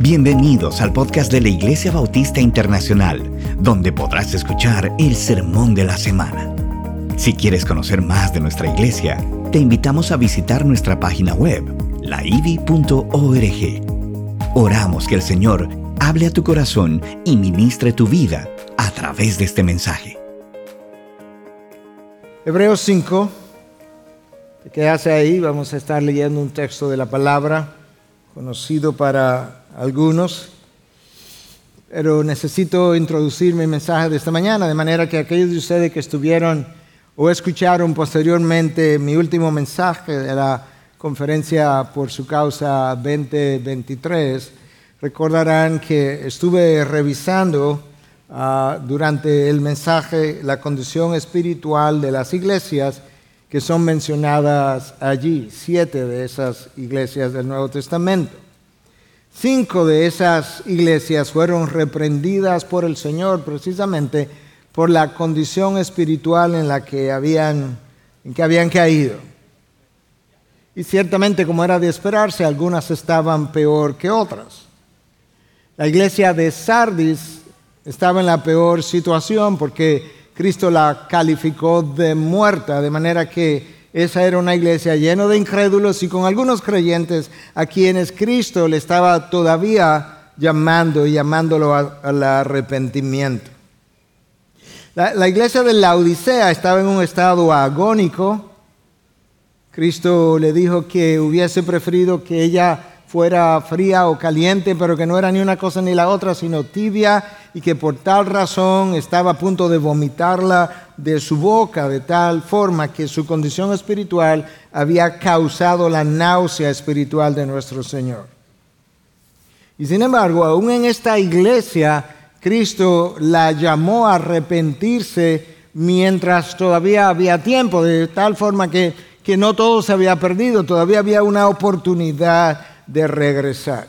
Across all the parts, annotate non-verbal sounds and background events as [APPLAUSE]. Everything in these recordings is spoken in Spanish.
Bienvenidos al podcast de la Iglesia Bautista Internacional, donde podrás escuchar el sermón de la semana. Si quieres conocer más de nuestra iglesia, te invitamos a visitar nuestra página web, laivi.org. Oramos que el Señor hable a tu corazón y ministre tu vida a través de este mensaje. Hebreos 5, te quedas ahí, vamos a estar leyendo un texto de la palabra conocido para algunos, pero necesito introducir mi mensaje de esta mañana, de manera que aquellos de ustedes que estuvieron o escucharon posteriormente mi último mensaje de la conferencia por su causa 2023, recordarán que estuve revisando uh, durante el mensaje la condición espiritual de las iglesias que son mencionadas allí, siete de esas iglesias del Nuevo Testamento. Cinco de esas iglesias fueron reprendidas por el Señor precisamente por la condición espiritual en la que habían, que habían caído. Y ciertamente, como era de esperarse, algunas estaban peor que otras. La iglesia de Sardis estaba en la peor situación porque Cristo la calificó de muerta, de manera que esa era una iglesia llena de incrédulos y con algunos creyentes a quienes Cristo le estaba todavía llamando y llamándolo al arrepentimiento. La, iglesia de la Odisea estaba en un estado agónico. Cristo le dijo que hubiese preferido que ella fuera fría o caliente, pero que no era ni una cosa ni la otra, sino tibia, y que por tal razón estaba a punto de vomitarla de su boca, de tal forma que su condición espiritual había causado la náusea espiritual de nuestro Señor. Y sin embargo, aún en esta iglesia, Cristo la llamó a arrepentirse mientras todavía había tiempo, de tal forma que, que no todo se había perdido, todavía había una oportunidad de regresar.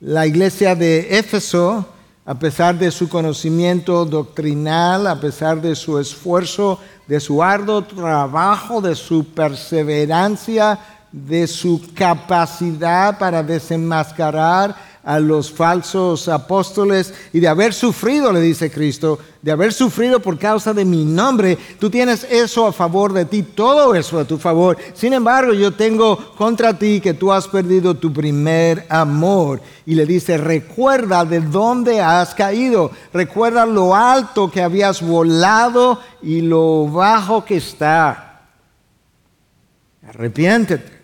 La iglesia de Éfeso, a pesar de su conocimiento doctrinal, a pesar de su esfuerzo, de su arduo trabajo, de su perseverancia, de su capacidad para desenmascarar a los falsos apóstoles y de haber sufrido, le dice Cristo, de haber sufrido por causa de mi nombre, tú tienes eso a favor de ti, todo eso a tu favor. Sin embargo, yo tengo contra ti que tú has perdido tu primer amor. Y le dice, recuerda de dónde has caído, recuerda lo alto que habías volado y lo bajo que está. Arrepiéntete.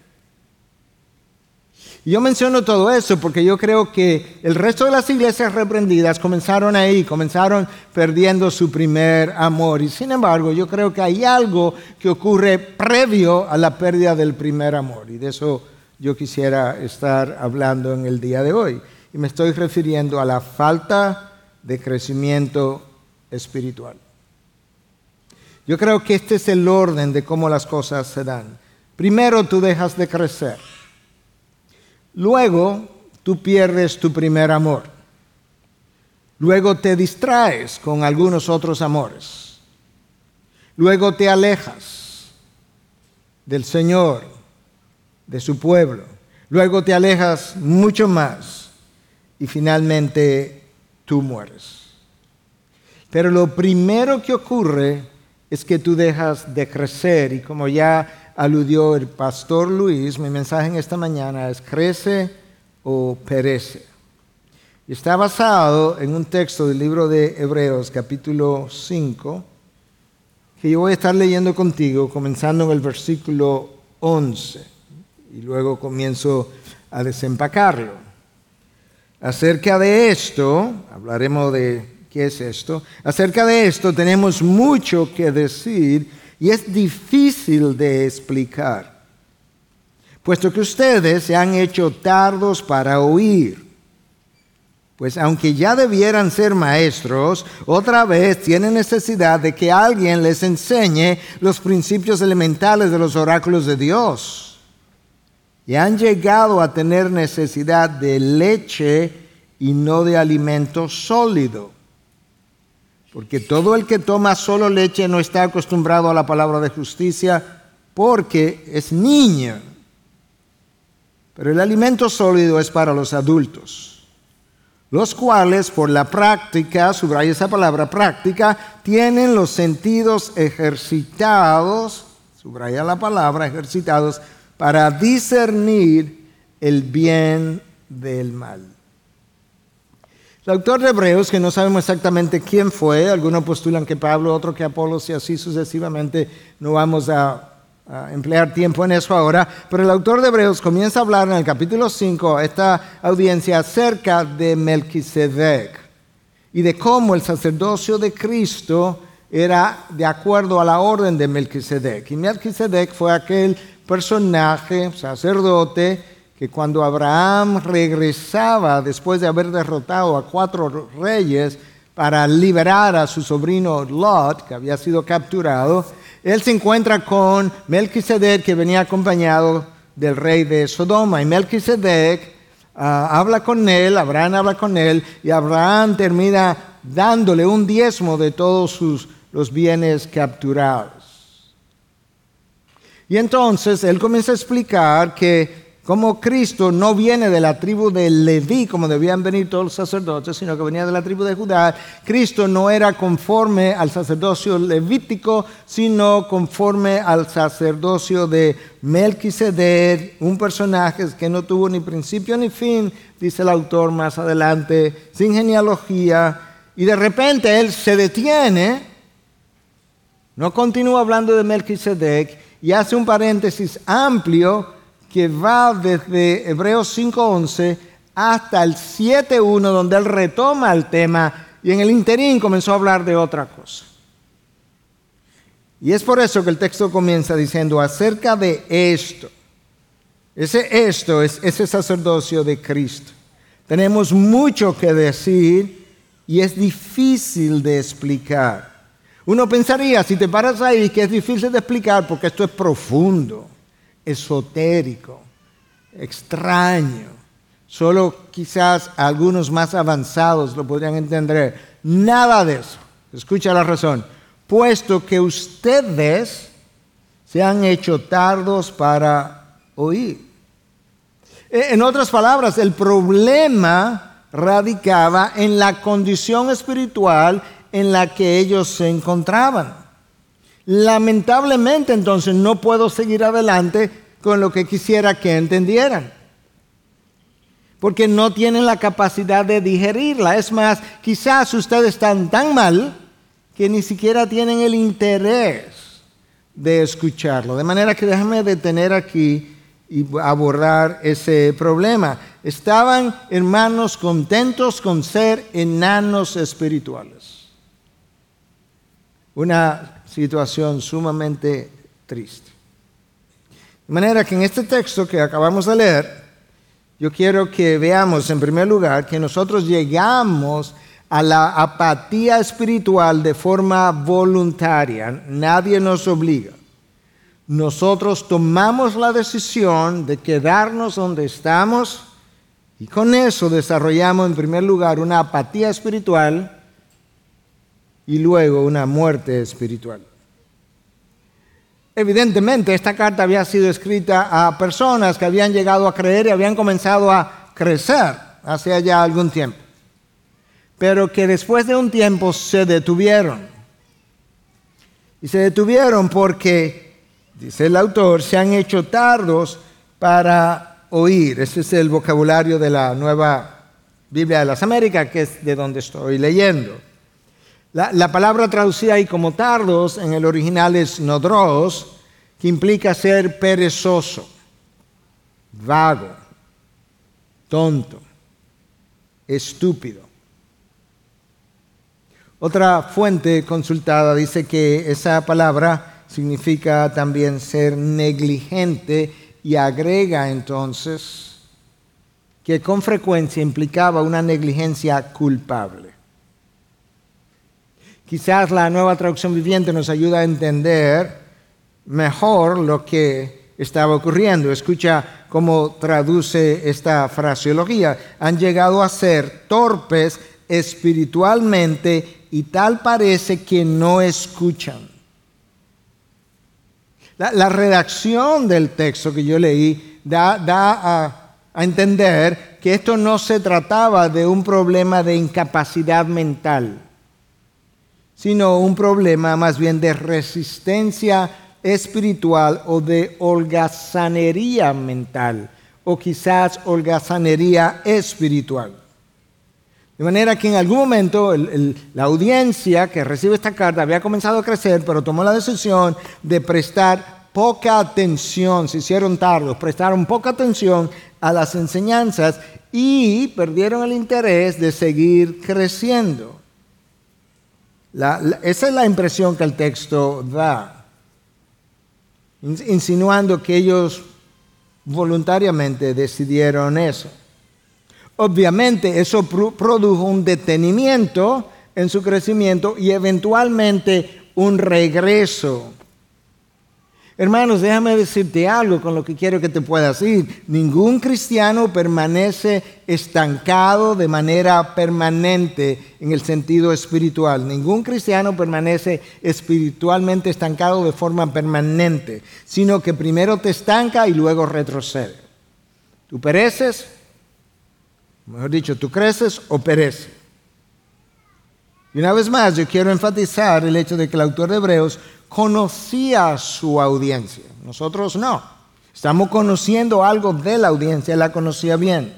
Y yo menciono todo eso porque yo creo que el resto de las iglesias reprendidas comenzaron ahí, comenzaron perdiendo su primer amor. Y sin embargo, yo creo que hay algo que ocurre previo a la pérdida del primer amor. Y de eso yo quisiera estar hablando en el día de hoy. Y me estoy refiriendo a la falta de crecimiento espiritual. Yo creo que este es el orden de cómo las cosas se dan. Primero tú dejas de crecer. Luego tú pierdes tu primer amor. Luego te distraes con algunos otros amores. Luego te alejas del Señor, de su pueblo. Luego te alejas mucho más y finalmente tú mueres. Pero lo primero que ocurre es que tú dejas de crecer y como ya aludió el pastor Luis, mi mensaje en esta mañana es crece o perece. Y está basado en un texto del libro de Hebreos capítulo 5, que yo voy a estar leyendo contigo, comenzando en el versículo 11, y luego comienzo a desempacarlo. Acerca de esto, hablaremos de qué es esto, acerca de esto tenemos mucho que decir y es difícil de explicar, puesto que ustedes se han hecho tardos para oír. Pues aunque ya debieran ser maestros, otra vez tienen necesidad de que alguien les enseñe los principios elementales de los oráculos de Dios. Y han llegado a tener necesidad de leche y no de alimento sólido porque todo el que toma solo leche no está acostumbrado a la palabra de justicia porque es niño. pero el alimento sólido es para los adultos, los cuales por la práctica, subraya esa palabra práctica, tienen los sentidos ejercitados, subraya la palabra ejercitados, para discernir el bien del mal. El autor de Hebreos, que no sabemos exactamente quién fue, algunos postulan que Pablo, otro que Apolo, y así sucesivamente, no vamos a, emplear tiempo en eso ahora, pero el autor de Hebreos comienza a hablar en el capítulo 5 a esta audiencia acerca de Melquisedec y de cómo el sacerdocio de Cristo era de acuerdo a la orden de Melquisedec. Y Melquisedec fue aquel personaje, sacerdote, que cuando Abraham regresaba después de haber derrotado a cuatro reyes para liberar a su sobrino Lot, que había sido capturado, él se encuentra con Melquisedec, que venía acompañado del rey de Sodoma. Y Melquisedec ah, habla con él, Abraham habla con él, y Abraham termina dándole un diezmo de todos sus, los bienes capturados. Y entonces él comienza a explicar que como Cristo no viene de la tribu de Leví, como debían venir todos los sacerdotes, sino que venía de la tribu de Judá, Cristo no era conforme al sacerdocio levítico, sino conforme al sacerdocio de Melquisedec, un personaje que no tuvo ni principio ni fin, dice el autor más adelante, sin genealogía, y de repente él se detiene, no continúa hablando de Melquisedec, y hace un paréntesis amplio que va desde Hebreos 5.11 hasta el 7.1, donde él retoma el tema y en el interín comenzó a hablar de otra cosa. Y es por eso que el texto comienza diciendo acerca de esto. Ese esto es ese sacerdocio de Cristo. Tenemos mucho que decir y es difícil de explicar. Uno pensaría, si te paras ahí, que es difícil de explicar porque esto es profundo esotérico, extraño. Solo quizás algunos más avanzados lo podrían entender. Nada de eso. Escucha la razón. Puesto que ustedes se han hecho tardos para oír. E, en otras palabras, el problema radicaba en la condición espiritual en la que ellos se encontraban. Lamentablemente entonces no puedo seguir adelante con lo que quisiera que entendieran. Porque no tienen la capacidad de digerirla. Es más, quizás ustedes están tan mal que ni siquiera tienen el interés de escucharlo. De manera que déjame detener aquí y abordar ese problema. Estaban hermanos contentos con ser enanos espirituales. Una situación sumamente triste. De manera que en este texto que acabamos de leer, yo quiero que veamos en primer lugar que nosotros llegamos a la apatía espiritual de forma voluntaria. Nadie nos obliga. Nosotros tomamos la decisión de quedarnos donde estamos y con eso desarrollamos en primer lugar una apatía espiritual y luego una muerte espiritual. Evidentemente, esta carta había sido escrita a personas que habían llegado a creer y habían comenzado a crecer hace ya algún tiempo, pero que después de un tiempo se detuvieron. Y se detuvieron porque, dice el autor, se han hecho tardos para oír. Ese es el vocabulario de la nueva Biblia de las Américas, que es de donde estoy leyendo. La, palabra traducida ahí como tardos en el original es nodros, que implica ser perezoso, vago, tonto, estúpido. Otra fuente consultada dice que esa palabra significa también ser negligente y agrega entonces que con frecuencia implicaba una negligencia culpable. Quizás la nueva traducción viviente nos ayuda a entender mejor lo que estaba ocurriendo. Escucha cómo traduce esta fraseología. Han llegado a ser torpes espiritualmente y tal parece que no escuchan. La, redacción del texto que yo leí da, a entender que esto no se trataba de un problema de incapacidad mental, sino un problema más bien de resistencia espiritual o de holgazanería mental, o quizás holgazanería espiritual. De manera que en algún momento la audiencia que recibe esta carta había comenzado a crecer, pero tomó la decisión de prestar poca atención, se hicieron tardos, prestaron poca atención a las enseñanzas y perdieron el interés de seguir creciendo. Esa es la impresión que el texto da, insinuando que ellos voluntariamente decidieron eso. Obviamente eso produjo un detenimiento en su crecimiento y eventualmente un regreso. Hermanos, déjame decirte algo con lo que quiero que te puedas ir. Ningún cristiano permanece estancado de manera permanente en el sentido espiritual. Ningún cristiano permanece espiritualmente estancado de forma permanente, sino que primero te estanca y luego retrocede. Tú pereces, Mejor dicho, tú creces o pereces. Y una vez más, yo quiero enfatizar el hecho de que el autor de Hebreos conocía su audiencia. Nosotros no. Estamos conociendo algo de la audiencia, la conocía bien.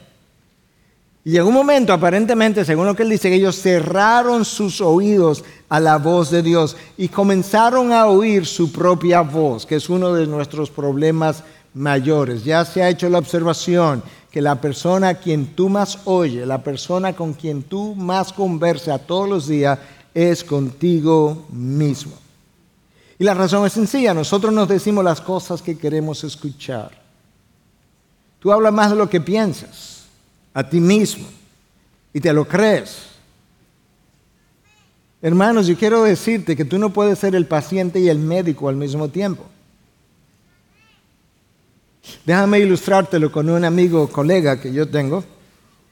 Y llegó un momento, aparentemente, según lo que él dice, que ellos cerraron sus oídos a la voz de Dios y comenzaron a oír su propia voz, que es uno de nuestros problemas mayores. Ya se ha hecho la observación que la persona a quien tú más oyes, la persona con quien tú más conversas todos los días, es contigo mismo. Y la razón es sencilla, nosotros nos decimos las cosas que queremos escuchar. Tú hablas más de lo que piensas, a ti mismo, y te lo crees. Hermanos, yo quiero decirte que tú no puedes ser el paciente y el médico al mismo tiempo. Déjame ilustrártelo con un amigo o colega que yo tengo.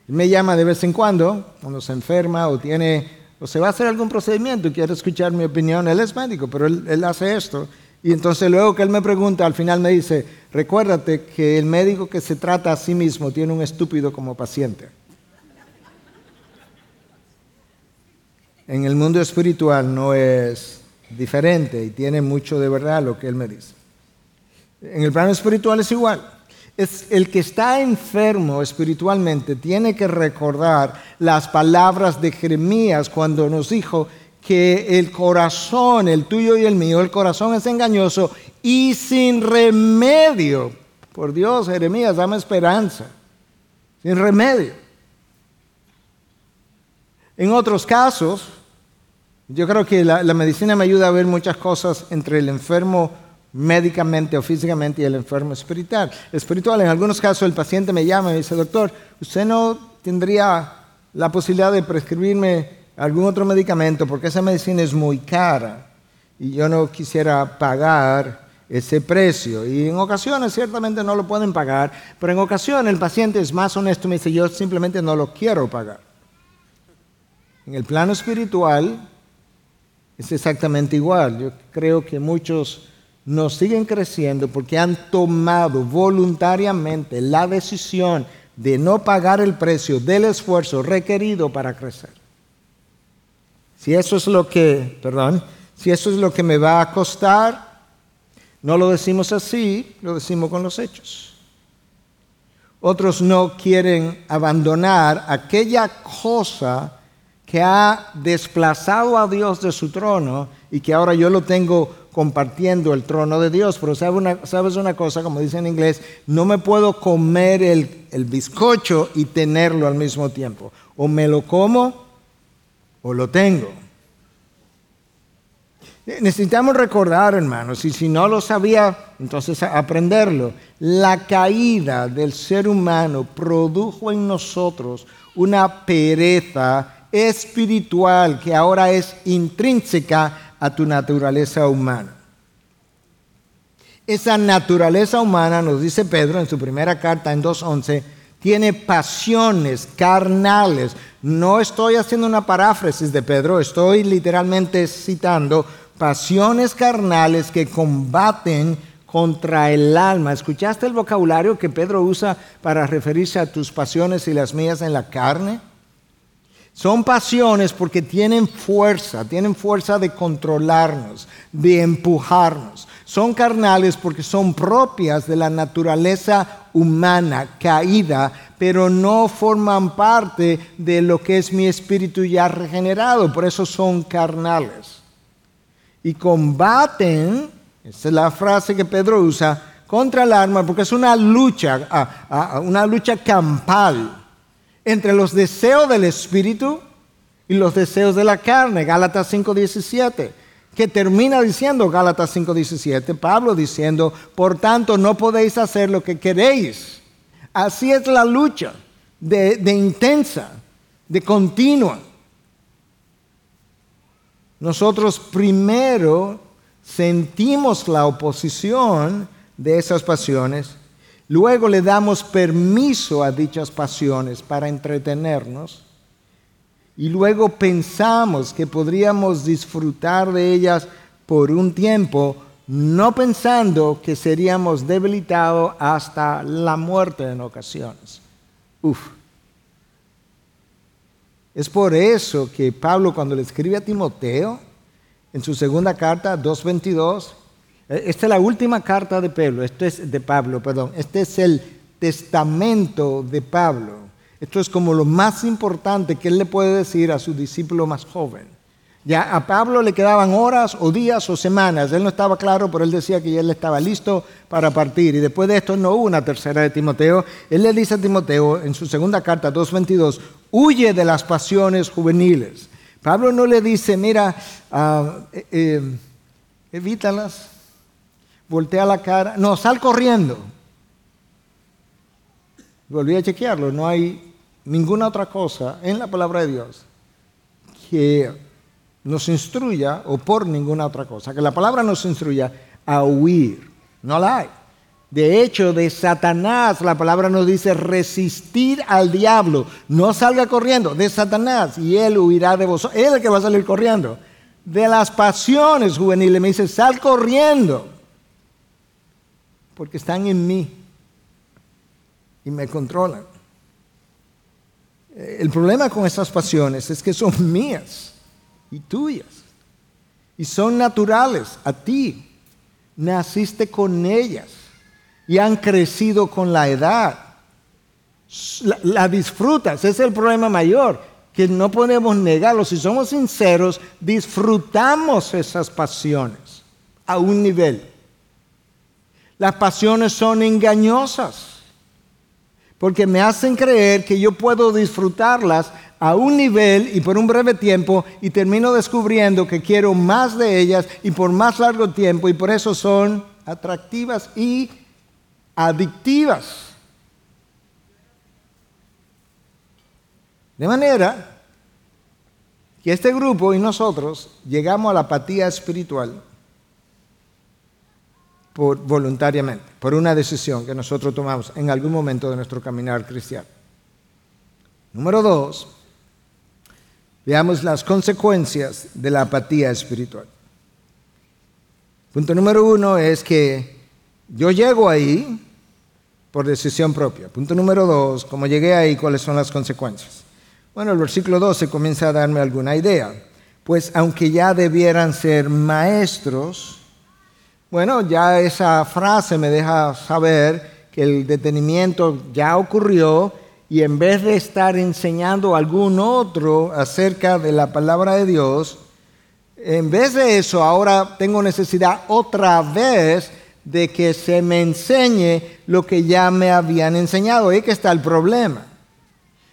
me llama de vez en cuando, cuando se enferma o tiene o se va a hacer algún procedimiento y quiere escuchar mi opinión. Él es médico, pero él, él hace esto. Y entonces luego que él me pregunta, al final me dice, recuérdate que el médico que se trata a sí mismo tiene un estúpido como paciente. En el mundo espiritual no es diferente y tiene mucho de verdad lo que él me dice. En el plano espiritual es igual. Es el que está enfermo espiritualmente tiene que recordar las palabras de Jeremías cuando nos dijo que el corazón, el tuyo y el mío, el corazón es engañoso y sin remedio. Por Dios, Jeremías, dame esperanza. Sin remedio. En otros casos, yo creo que la, medicina me ayuda a ver muchas cosas entre el enfermo médicamente o físicamente y el enfermo espiritual. Espiritual, en algunos casos el paciente me llama y me dice, doctor, ¿usted no tendría la posibilidad de prescribirme algún otro medicamento porque esa medicina es muy cara y yo no quisiera pagar ese precio? Y en ocasiones ciertamente no lo pueden pagar, pero en ocasiones el paciente es más honesto y me dice, yo simplemente no lo quiero pagar. En el plano espiritual es exactamente igual. Yo creo que muchos no siguen creciendo porque han tomado voluntariamente la decisión de no pagar el precio del esfuerzo requerido para crecer. Si eso es lo que, perdón, si eso es lo que me va a costar, no lo decimos así, lo decimos con los hechos. Otros no quieren abandonar aquella cosa que ha desplazado a Dios de su trono y que ahora yo lo tengo compartiendo el trono de Dios. Pero sabes una cosa, como dice en inglés, no me puedo comer el, el bizcocho y tenerlo al mismo tiempo. O me lo como o lo tengo. Necesitamos recordar, hermanos, y si no lo sabía, entonces aprenderlo. La caída del ser humano produjo en nosotros una pereza espiritual que ahora es intrínseca a tu naturaleza humana. Esa naturaleza humana, nos dice Pedro en su primera carta en 2.11, tiene pasiones carnales. No estoy haciendo una paráfrasis de Pedro, estoy literalmente citando pasiones carnales que combaten contra el alma. ¿Escuchaste el vocabulario que Pedro usa para referirse a tus pasiones y las mías en la carne? Son pasiones porque tienen fuerza, tienen fuerza de controlarnos, de empujarnos. Son carnales porque son propias de la naturaleza humana caída, pero no forman parte de lo que es mi espíritu ya regenerado. Por eso son carnales. Y combaten, esa es la frase que Pedro usa, contra el alma, porque es una lucha, ah, ah, una lucha campal entre los deseos del espíritu y los deseos de la carne. Gálatas 5:17 que termina diciendo Gálatas 5:17, Pablo diciendo, por tanto no podéis hacer lo que queréis. Así es la lucha de, de intensa, de continua. Nosotros primero sentimos la oposición de esas pasiones Luego le damos permiso a dichas pasiones para entretenernos y luego pensamos que podríamos disfrutar de ellas por un tiempo, no pensando que seríamos debilitados hasta la muerte en ocasiones. Uf. Es por eso que Pablo cuando le escribe a Timoteo, en su segunda carta, 2.22, eh, esta es la última carta de Pablo, esto es de Pablo, perdón. Este es el testamento de Pablo. Esto es como lo más importante que él le puede decir a su discípulo más joven. Ya a Pablo le quedaban horas o días o semanas. Él no estaba claro, pero él decía que ya él estaba listo para partir. Y después de esto no hubo una tercera de Timoteo. Él le dice a Timoteo en su segunda carta 2.22, huye de las pasiones juveniles. Pablo no le dice, mira, uh, eh, evítalas, voltea la cara, no, sal corriendo. Volví a chequearlo, no hay ninguna otra cosa en la palabra de Dios que nos instruya, o por ninguna otra cosa, que la palabra nos instruya a huir. No la hay. De hecho, de Satanás la palabra nos dice resistir al diablo. No salga corriendo de Satanás y él huirá de vosotros. Él es el que va a salir corriendo. De las pasiones juveniles me dice, sal corriendo porque están en mí y me controlan. Eh, el problema con esas pasiones es que son [LAUGHS] mías y tuyas y son naturales a ti. Naciste con ellas y han crecido con la edad. La, disfrutas, ese es el problema mayor, que no podemos negarlo. Si somos sinceros, disfrutamos esas pasiones a un nivel. Las pasiones son engañosas porque me hacen creer que yo puedo disfrutarlas a un nivel y por un breve tiempo y termino descubriendo que quiero más de ellas y por más largo tiempo y por eso son atractivas y adictivas. De manera que este grupo y nosotros llegamos a la apatía espiritual por, voluntariamente, por una decisión que nosotros tomamos en algún momento de nuestro caminar cristiano. Número dos, veamos las consecuencias de la apatía espiritual. Punto número uno es que yo llego ahí por decisión propia. Punto número dos, como llegué ahí, ¿cuáles son las consecuencias? Bueno, el versículo 12 comienza a darme alguna idea. Pues aunque ya debieran ser maestros, bueno, ya esa frase me deja saber que el detenimiento ya ocurrió y en vez de estar enseñando a algún otro acerca de la palabra de Dios, en vez de eso ahora tengo necesidad otra vez de que se me enseñe lo que ya me habían enseñado. Ahí que está el problema.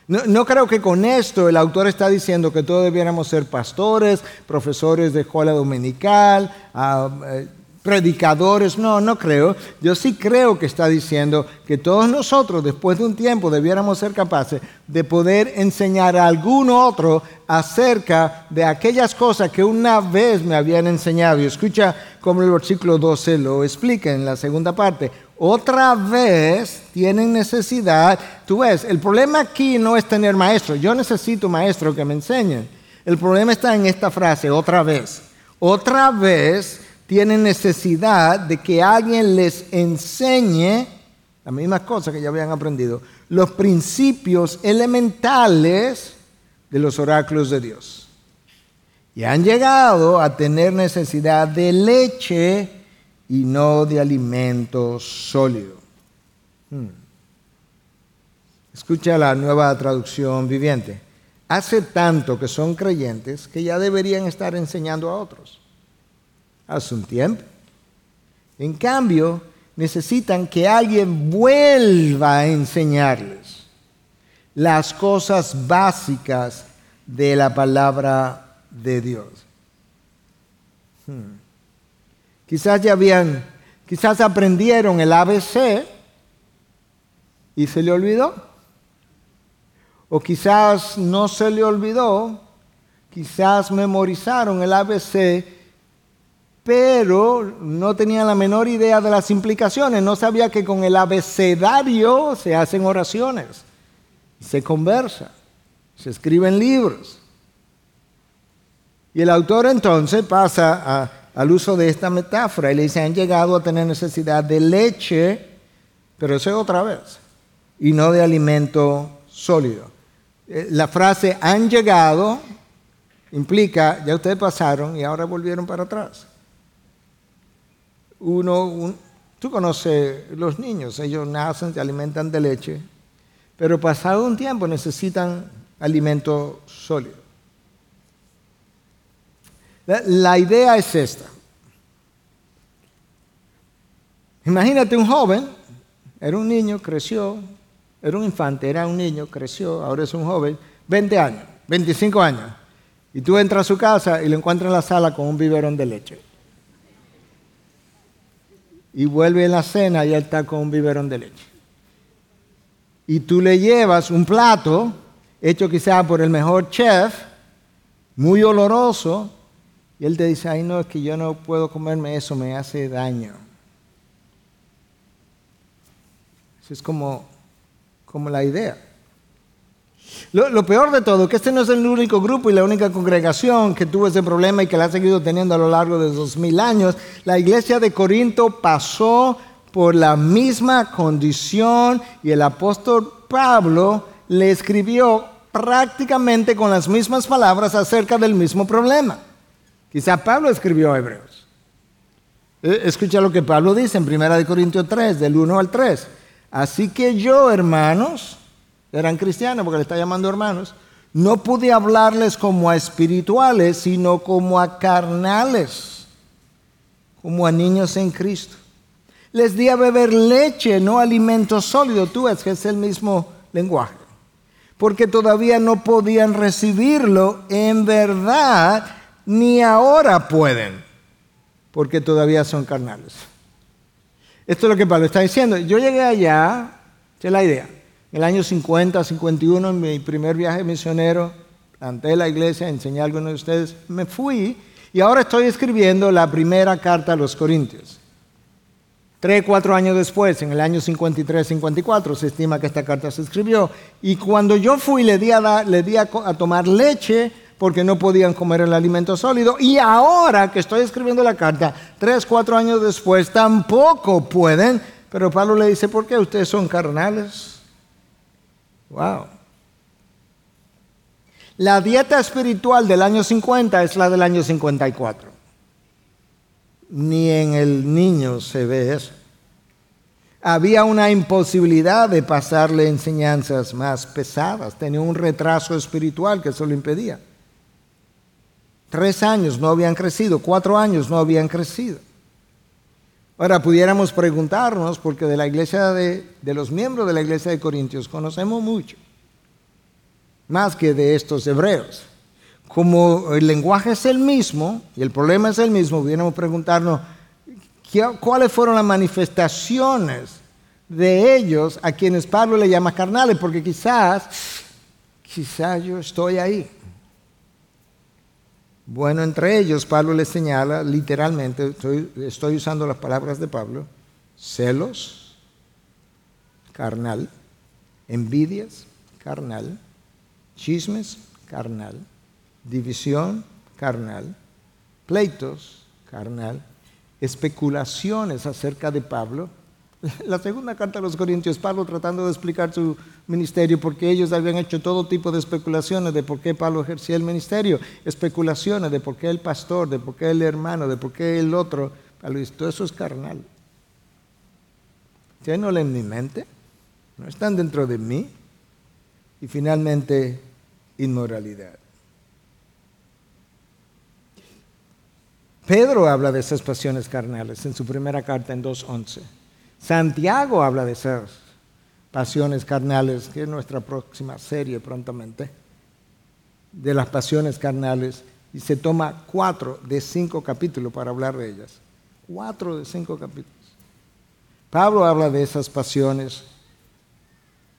No, creo que con esto el autor está diciendo que todos debiéramos ser pastores, profesores de escuela dominical, ah, eh, predicadores, no, no creo. Yo sí creo que está diciendo que todos nosotros después de un tiempo debiéramos ser capaces de poder enseñar a algún otro acerca de aquellas cosas que una vez me habían enseñado. Y escucha como el versículo 12 lo explica en la segunda parte. Otra vez tienen necesidad. Tú ves, el problema aquí no es tener maestro. Yo necesito maestro que me enseñen. El problema está en esta frase, otra vez. Otra vez tienen necesidad de que alguien les enseñe la misma cosa que ya habían aprendido, los principios elementales de los oráculos de Dios. Y han llegado a tener necesidad de leche y no de alimento sólido. Hmm. Escucha la nueva traducción viviente. Hace tanto que son creyentes que ya deberían estar enseñando a otros. Hace un tiempo. En cambio, necesitan que alguien vuelva a enseñarles las cosas básicas de la palabra de Dios. Hmm. Quizás ya habían, quizás aprendieron el ABC y se le olvidó. O quizás no se le olvidó, quizás memorizaron el ABC, pero no tenían la menor idea de las implicaciones. No sabía que con el abecedario se hacen oraciones, se conversa, se escriben libros. Y el autor entonces pasa al uso de esta metáfora y le dice, han llegado a tener necesidad de leche, pero eso es otra vez, y no de alimento sólido. Eh, la frase han llegado implica, ya ustedes pasaron y ahora volvieron para atrás. Uno, tú conoces los niños, ellos nacen, se alimentan de leche, pero pasado un tiempo necesitan alimento sólido. La, idea es esta. Imagínate un joven, era un niño, creció, era un infante, era un niño, creció, ahora es un joven, 20 años, 25 años. Y tú entras a su casa y lo encuentras en la sala con un biberón de leche. Y vuelve en la cena y él está con un biberón de leche. Y tú le llevas un plato hecho quizá por el mejor chef, muy oloroso, y él te dice, ay no, es que yo no puedo comerme eso, me hace daño. Eso es como, como la idea. Lo, peor de todo, que este no es el único grupo y la única congregación que tuvo ese problema y que la ha seguido teniendo a lo largo de dos mil años. La iglesia de Corinto pasó por la misma condición y el apóstol Pablo le escribió prácticamente con las mismas palabras acerca del mismo problema. Quizá Pablo escribió a Hebreos. E, escucha lo que Pablo dice en 1 Corintios 3, del 1 al 3. Así que yo, hermanos, eran cristianos porque le está llamando hermanos, no pude hablarles como a espirituales, sino como a carnales, como a niños en Cristo. Les di a beber leche, no alimento sólido. Tú ves que es el mismo lenguaje. Porque todavía no podían recibirlo en verdad ni ahora pueden, porque todavía son carnales. Esto es lo que Pablo está diciendo. Yo llegué allá, es la idea, en el año 50, 51, en mi primer viaje misionero, ante la iglesia, enseñé a algunos de ustedes, me fui y ahora estoy escribiendo la primera carta a los Corintios. Tres, cuatro años después, en el año 53, 54, se estima que esta carta se escribió. Y cuando yo fui, le di a, le di a tomar leche porque no podían comer el alimento sólido. Y ahora que estoy escribiendo la carta, tres, cuatro años después, tampoco pueden. Pero Pablo le dice, ¿por qué ustedes son carnales? Wow. La dieta espiritual del año 50 es la del año 54. Ni en el niño se ve eso. Había una imposibilidad de pasarle enseñanzas más pesadas. Tenía un retraso espiritual que eso lo impedía. Tres años no habían crecido, cuatro años no habían crecido. Ahora pudiéramos preguntarnos, porque de la iglesia de, de los miembros de la iglesia de Corintios conocemos mucho, más que de estos hebreos. Como el lenguaje es el mismo y el problema es el mismo, pudiéramos preguntarnos cuáles fueron las manifestaciones de ellos a quienes Pablo le llama carnales, porque quizás, quizás yo estoy ahí. Bueno, entre ellos Pablo le señala literalmente, estoy, usando las palabras de Pablo, celos, carnal, envidias, carnal, chismes, carnal, división, carnal, pleitos, carnal, especulaciones acerca de Pablo. [LAUGHS] La segunda carta a los Corintios, Pablo tratando de explicar su ministerio, porque ellos habían hecho todo tipo de especulaciones de por qué Pablo ejercía el ministerio, especulaciones de por qué el pastor, de por qué el hermano, de por qué el otro. Pablo dice, todo eso es carnal. ¿Ustedes no leen mi mente? ¿No están dentro de mí? Y finalmente, inmoralidad. Pedro habla de esas pasiones carnales en su primera carta en 2.11. Santiago habla de esas pasiones carnales, que es nuestra próxima serie prontamente, de las pasiones carnales, y se toma cuatro de cinco capítulos para hablar de ellas. Cuatro de cinco capítulos. Pablo habla de esas pasiones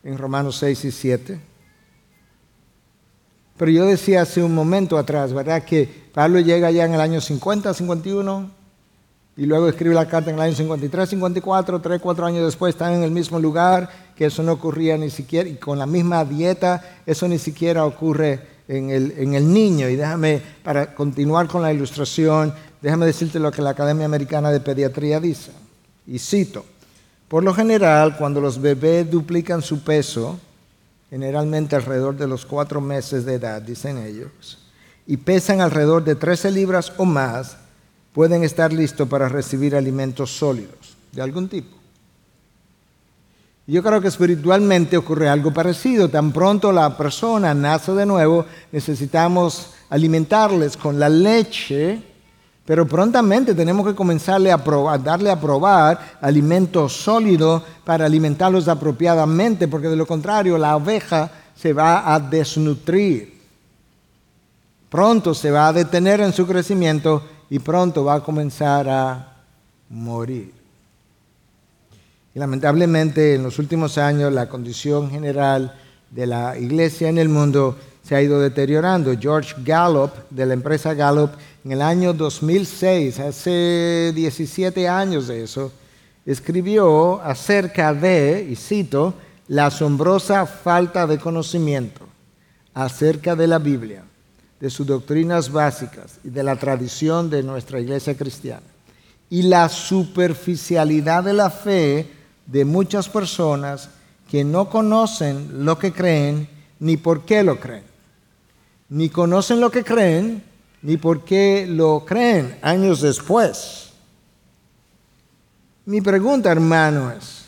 en Romanos 6 y 7. Pero yo decía hace un momento atrás, ¿verdad? Que Pablo llega ya en el año 50, 51, y luego escribe la carta en el año 53, 54, 3, 4 años después están en el mismo lugar, que eso no ocurría ni siquiera, y con la misma dieta, eso ni siquiera ocurre en el, en el niño. Y déjame, para continuar con la ilustración, déjame decirte lo que la Academia Americana de Pediatría dice. Y cito, por lo general, cuando los bebés duplican su peso, generalmente alrededor de los cuatro meses de edad, dicen ellos, y pesan alrededor de 13 libras o más, pueden estar listos para recibir alimentos sólidos de algún tipo. Yo creo que espiritualmente ocurre algo parecido. Tan pronto la persona nace de nuevo, necesitamos alimentarles con la leche, pero prontamente tenemos que comenzarle a, probar, darle a probar alimentos sólidos para alimentarlos apropiadamente, porque de lo contrario la oveja se va a desnutrir. Pronto se va a detener en su crecimiento y pronto va a comenzar a morir. Y lamentablemente en los últimos años la condición general de la iglesia en el mundo se ha ido deteriorando. George Gallup, de la empresa Gallup, en el año 2006, hace 17 años de eso, escribió acerca de, y cito, la asombrosa falta de conocimiento acerca de la Biblia, de sus doctrinas básicas y de la tradición de nuestra iglesia cristiana, y la superficialidad de la fe de muchas personas que no conocen lo que creen ni por qué lo creen. Ni conocen lo que creen ni por qué lo creen años después. Mi pregunta, hermano, es,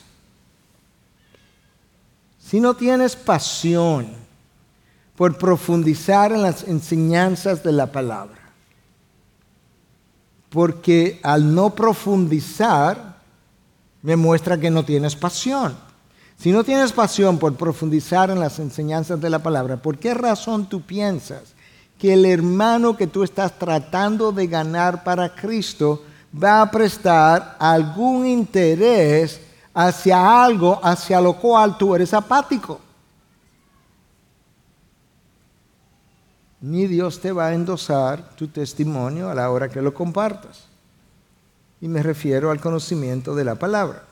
si no tienes pasión por profundizar en las enseñanzas de la palabra, porque al no profundizar me muestra que no tienes pasión. Si no tienes pasión por profundizar en las enseñanzas de la palabra, ¿por qué razón tú piensas que el hermano que tú estás tratando de ganar para Cristo va a prestar algún interés hacia algo hacia lo cual tú eres apático. Ni Dios te va a endosar tu testimonio a la hora que lo compartas. Y me refiero al conocimiento de la palabra.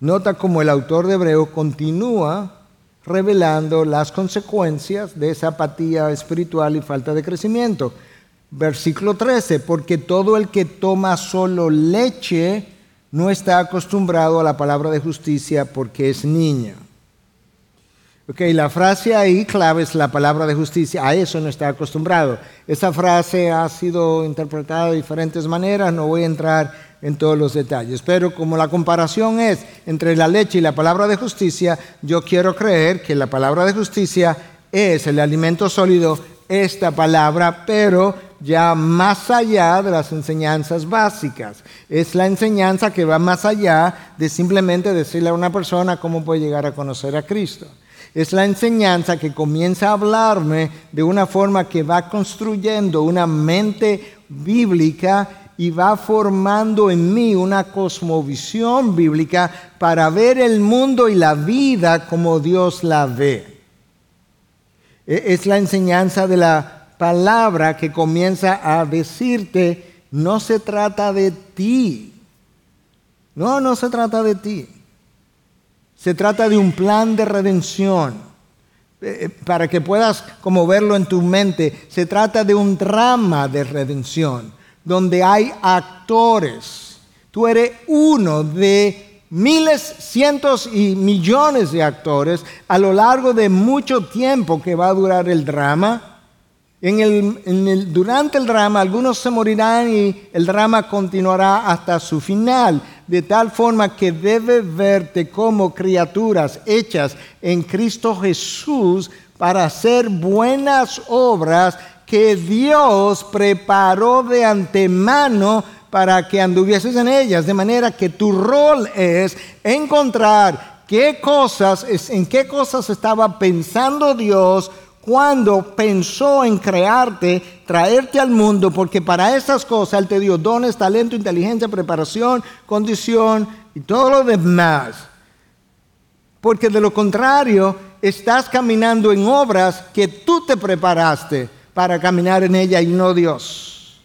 Nota cómo el autor de Hebreo continúa revelando las consecuencias de esa apatía espiritual y falta de crecimiento. Versículo 13, porque todo el que toma solo leche no está acostumbrado a la palabra de justicia porque es niño. Ok, la frase ahí clave es la palabra de justicia, a eso no está acostumbrado. Esa frase ha sido interpretada de diferentes maneras, no voy a entrar en todos los detalles, pero como la comparación es entre la leche y la palabra de justicia, yo quiero creer que la palabra de justicia es el alimento sólido, esta palabra, pero ya más allá de las enseñanzas básicas. Es la enseñanza que va más allá de simplemente decirle a una persona cómo puede llegar a conocer a Cristo es la enseñanza que comienza a hablarme de una forma que va construyendo una mente bíblica y va formando en mí una cosmovisión bíblica para ver el mundo y la vida como Dios la ve. E-, es la enseñanza de la palabra que comienza a decirte, no se trata de ti. No, no se trata de ti. Se trata de un plan de redención. Eh, eh, para que puedas como verlo en tu mente, se trata de un drama de redención. donde hay actores. Tú eres uno de miles, cientos y millones de actores a lo largo de mucho tiempo que va a durar el drama. En el, durante el drama algunos se morirán y el drama continuará hasta su final, de tal forma que debe verte como criaturas hechas en Cristo Jesús para hacer buenas obras que Dios preparó de antemano para que anduvieses en ellas, de manera que tu rol es encontrar qué cosas, en qué cosas estaba pensando Dios cuando pensó en crearte, traerte al mundo, porque para esas cosas Él te dio dones, talento, inteligencia, preparación, condición y todo lo demás. Porque de lo contrario, estás caminando en obras que tú te preparaste para caminar en ella y no Dios.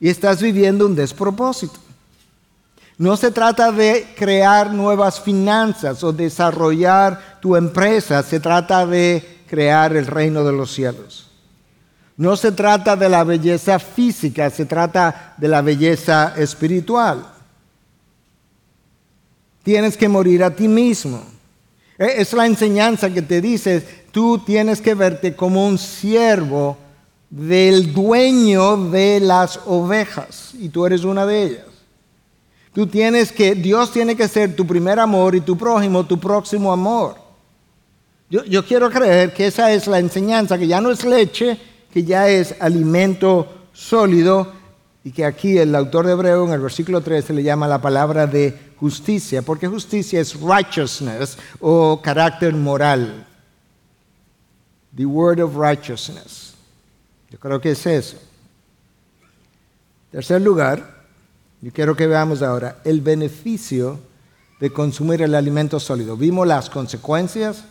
Y estás viviendo un despropósito. No se trata de crear nuevas finanzas o desarrollar tu empresa, se trata de crear el reino de los cielos. No se trata de la belleza física, se trata de la belleza espiritual. Tienes que morir a ti mismo. E, es la enseñanza que te dice, tú tienes que verte como un siervo del dueño de las ovejas y tú eres una de ellas. Tú tienes que, Dios tiene que ser tu primer amor y tu prójimo tu próximo amor. Yo, yo, quiero creer que esa es la enseñanza, que ya no es leche, que ya es alimento sólido y que aquí el autor de Hebreo en el versículo 13 le llama la palabra de justicia, porque justicia es righteousness o carácter moral. The word of righteousness. Yo creo que es eso. Tercer lugar, yo quiero que veamos ahora el beneficio de consumir el alimento sólido. Vimos las consecuencias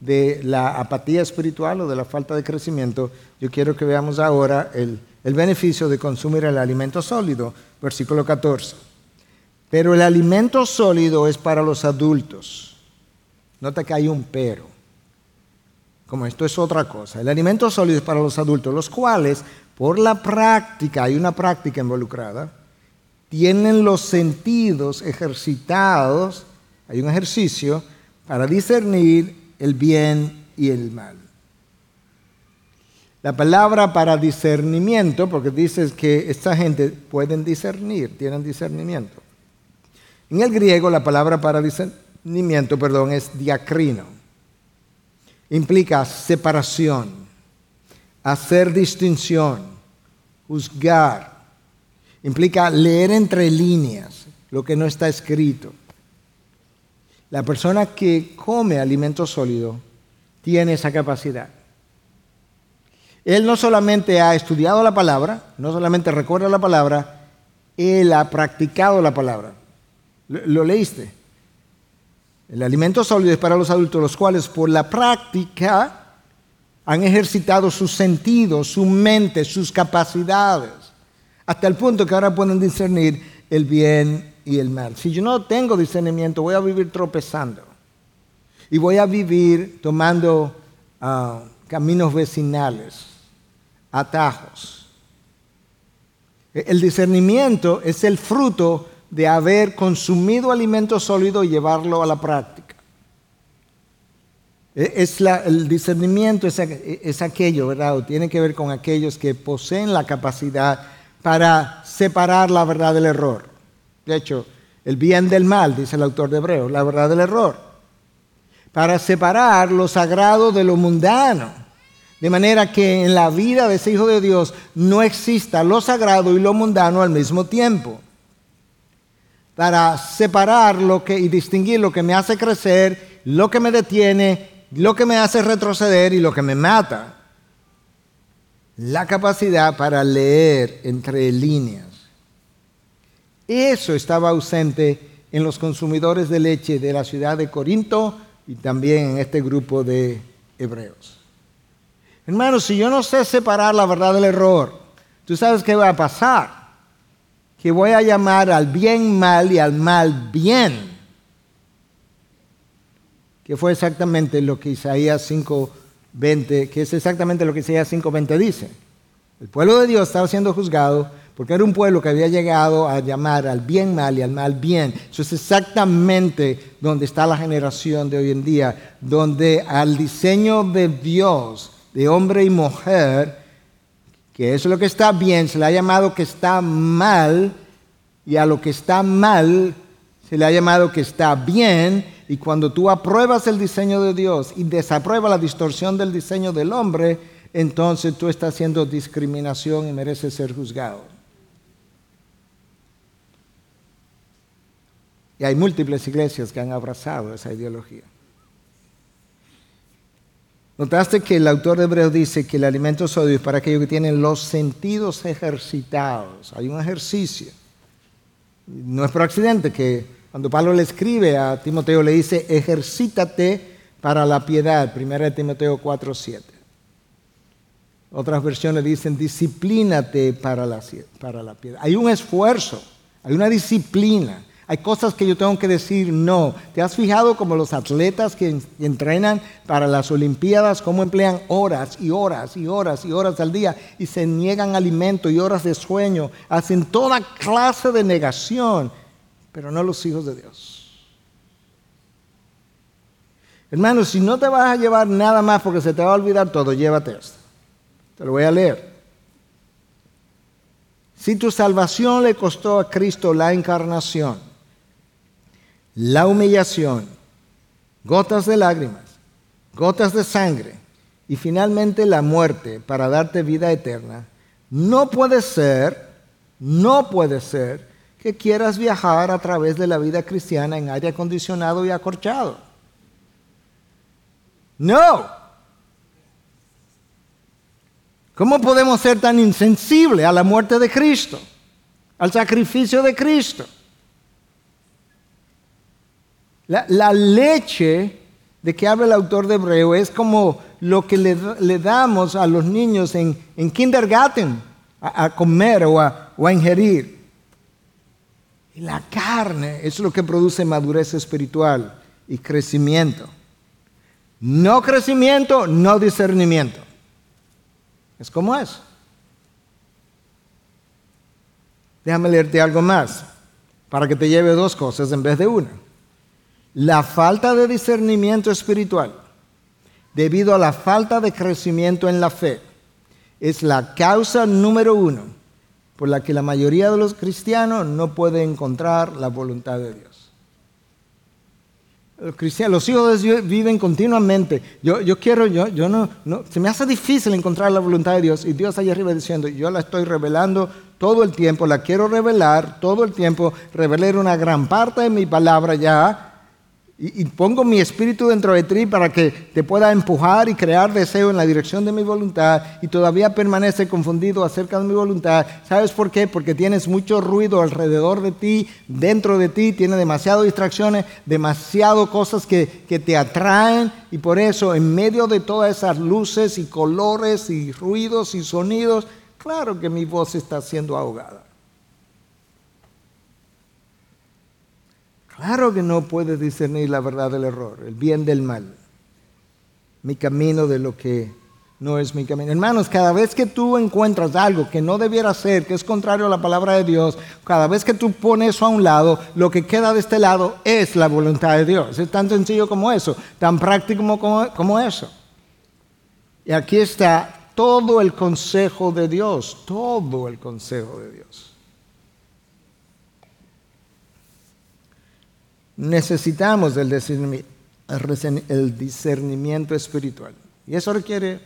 de la apatía espiritual o de la falta de crecimiento. Yo quiero que veamos ahora el, el beneficio de consumir el alimento sólido. Versículo 14. Pero el alimento sólido es para los adultos. Nota que hay un pero. Como esto es otra cosa. El alimento sólido es para los adultos, los cuales, por la práctica, hay una práctica involucrada, tienen los sentidos ejercitados, hay un ejercicio para discernir el bien y el mal. La palabra para discernimiento, porque dices que esta gente pueden discernir, tienen discernimiento. En el griego la palabra para discernimiento, perdón, es diacrino. Implica separación, hacer distinción, juzgar, Implica leer entre líneas lo que no está escrito. La persona que come alimento sólido tiene esa capacidad. Él no solamente ha estudiado la palabra, no solamente recuerda la palabra, él ha practicado la palabra. ¿Lo, leíste? El alimento sólido es para los adultos, los cuales por la práctica han ejercitado sus sentidos, su mente, sus capacidades hasta el punto que ahora pueden discernir el bien y el mal. Si yo no tengo discernimiento, voy a vivir tropezando. Y voy a vivir tomando ah, caminos vecinales, atajos. El discernimiento es el fruto de haber consumido alimento sólido y llevarlo a la práctica. E, es el discernimiento es aquello, ¿verdad? tiene que ver con aquellos que poseen la capacidad para separar la verdad del error. De hecho, el bien del mal, dice el autor de Hebreos, la verdad del error. Para separar lo sagrado de lo mundano. De manera que en la vida de ese Hijo de Dios no exista lo sagrado y lo mundano al mismo tiempo. Para separar lo que, y distinguir lo que me hace crecer, lo que me detiene, lo que me hace retroceder y lo que me mata la capacidad para leer entre líneas. Eso estaba ausente en los consumidores de leche de la ciudad de Corinto y también en este grupo de hebreos. Hermanos, si yo no sé separar la verdad del error, tú sabes qué va a pasar. Que voy a llamar al bien mal y al mal bien. Que fue exactamente lo que Isaías 5 20, que es exactamente lo que Isaías 5.20 dice. El pueblo de Dios estaba siendo juzgado porque era un pueblo que había llegado a llamar al bien mal y al mal bien. Eso es exactamente donde está la generación de hoy en día, donde al diseño de Dios, de hombre y mujer, que es lo que está bien, se le ha llamado que está mal, y a lo que está mal se le ha llamado que está bien, y cuando tú apruebas el diseño de Dios y desapruebas la distorsión del diseño del hombre, entonces tú estás haciendo discriminación y mereces ser juzgado. Y hay múltiples iglesias que han abrazado esa ideología. Notaste que el autor de Hebreos dice que el alimento sólido es para aquellos que tienen los sentidos ejercitados. Hay un ejercicio. No es por accidente que cuando Pablo le escribe a Timoteo le dice, ejercítate para la piedad. 1 Timoteo 4, 7. Otras versiones dicen, disciplínate para la, para la piedad. Hay un esfuerzo, hay una disciplina. Hay cosas que yo tengo que decir no. ¿Te has fijado como los atletas que entrenan para las Olimpiadas, cómo emplean horas y horas y horas y horas al día y se niegan alimento y horas de sueño? Hacen toda clase de negación, pero no los hijos de Dios. Hermano, si no te vas a llevar nada más porque se te va a olvidar todo, llévate esto. Te lo voy a leer. Si tu salvación le costó a Cristo la encarnación, la humillación, gotas de lágrimas, gotas de sangre y finalmente la muerte para darte vida eterna, no puede ser, no puede ser que quieras viajar a través de la vida cristiana en aire acondicionado y acorchado. No. ¿Cómo podemos ser tan insensibles a la muerte de Cristo, al sacrificio de Cristo? La, leche de que habla el autor de Hebreo es como lo que le, damos a los niños en, kindergarten a, comer o a, o a ingerir. La carne es lo que produce madurez espiritual y crecimiento. No crecimiento, no discernimiento. Es como es. Déjame leerte algo más para que te lleve dos cosas en vez de una. La falta de discernimiento espiritual, debido a la falta de crecimiento en la fe, es la causa número uno por la que la mayoría de los cristianos no puede encontrar la voluntad de Dios. Los cristianos, los hijos de Dios viven continuamente. Yo, yo quiero, yo, yo no, no, se me hace difícil encontrar la voluntad de Dios y Dios allá arriba diciendo, yo la estoy revelando todo el tiempo, la quiero revelar todo el tiempo, revelar una gran parte de mi palabra ya, y, pongo mi espíritu dentro de ti para que te pueda empujar y crear deseo en la dirección de mi voluntad y todavía permanece confundido acerca de mi voluntad. ¿Sabes por qué? Porque tienes mucho ruido alrededor de ti, dentro de ti, tienes demasiadas distracciones, demasiado cosas que, que te atraen y por eso en medio de todas esas luces y colores y ruidos y sonidos, claro que mi voz está siendo ahogada. Claro que no puedes discernir la verdad del error, el bien del mal, mi camino de lo que no es mi camino. Hermanos, cada vez que tú encuentras algo que no debiera ser, que es contrario a la palabra de Dios, cada vez que tú pones eso a un lado, lo que queda de este lado es la voluntad de Dios. Es tan sencillo como eso, tan práctico como, como eso. Y aquí está todo el consejo de Dios, todo el consejo de Dios. Necesitamos el discernimiento, espiritual. Y eso requiere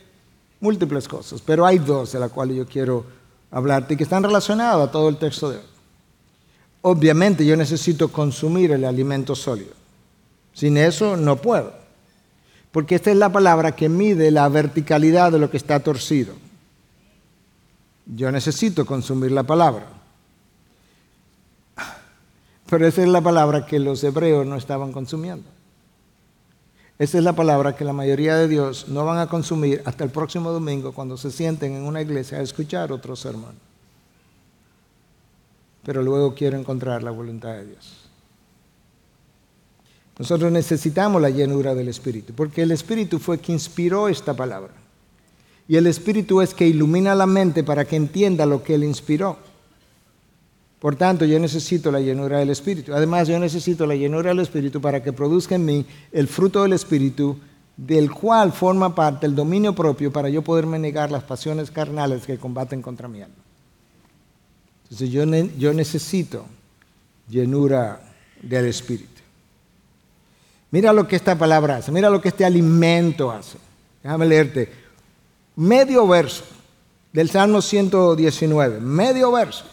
múltiples cosas, pero hay dos de las cuales yo quiero hablarte y que están relacionadas a todo el texto de hoy. Obviamente yo necesito consumir el alimento sólido. Sin eso no puedo. Porque esta es la palabra que mide la verticalidad de lo que está torcido. Yo necesito consumir la palabra. Pero esa es la palabra que los hebreos no estaban consumiendo. Esa es la palabra que la mayoría de Dios no van a consumir hasta el próximo domingo cuando se sienten en una iglesia a escuchar otro sermón. Pero luego quiero encontrar la voluntad de Dios. Nosotros necesitamos la llenura del Espíritu, porque el Espíritu fue quien inspiró esta palabra. y el Espíritu es que ilumina la mente para que entienda lo que Él inspiró. Por tanto, yo necesito la llenura del Espíritu. Además, yo necesito la llenura del Espíritu para que produzca en mí el fruto del Espíritu, del cual forma parte el dominio propio para yo poderme negar las pasiones carnales que combaten contra mi alma. Entonces, yo, yo necesito llenura del Espíritu. Mira lo que esta palabra hace, mira lo que este alimento hace. Déjame leerte medio verso del Salmo 119, medio verso.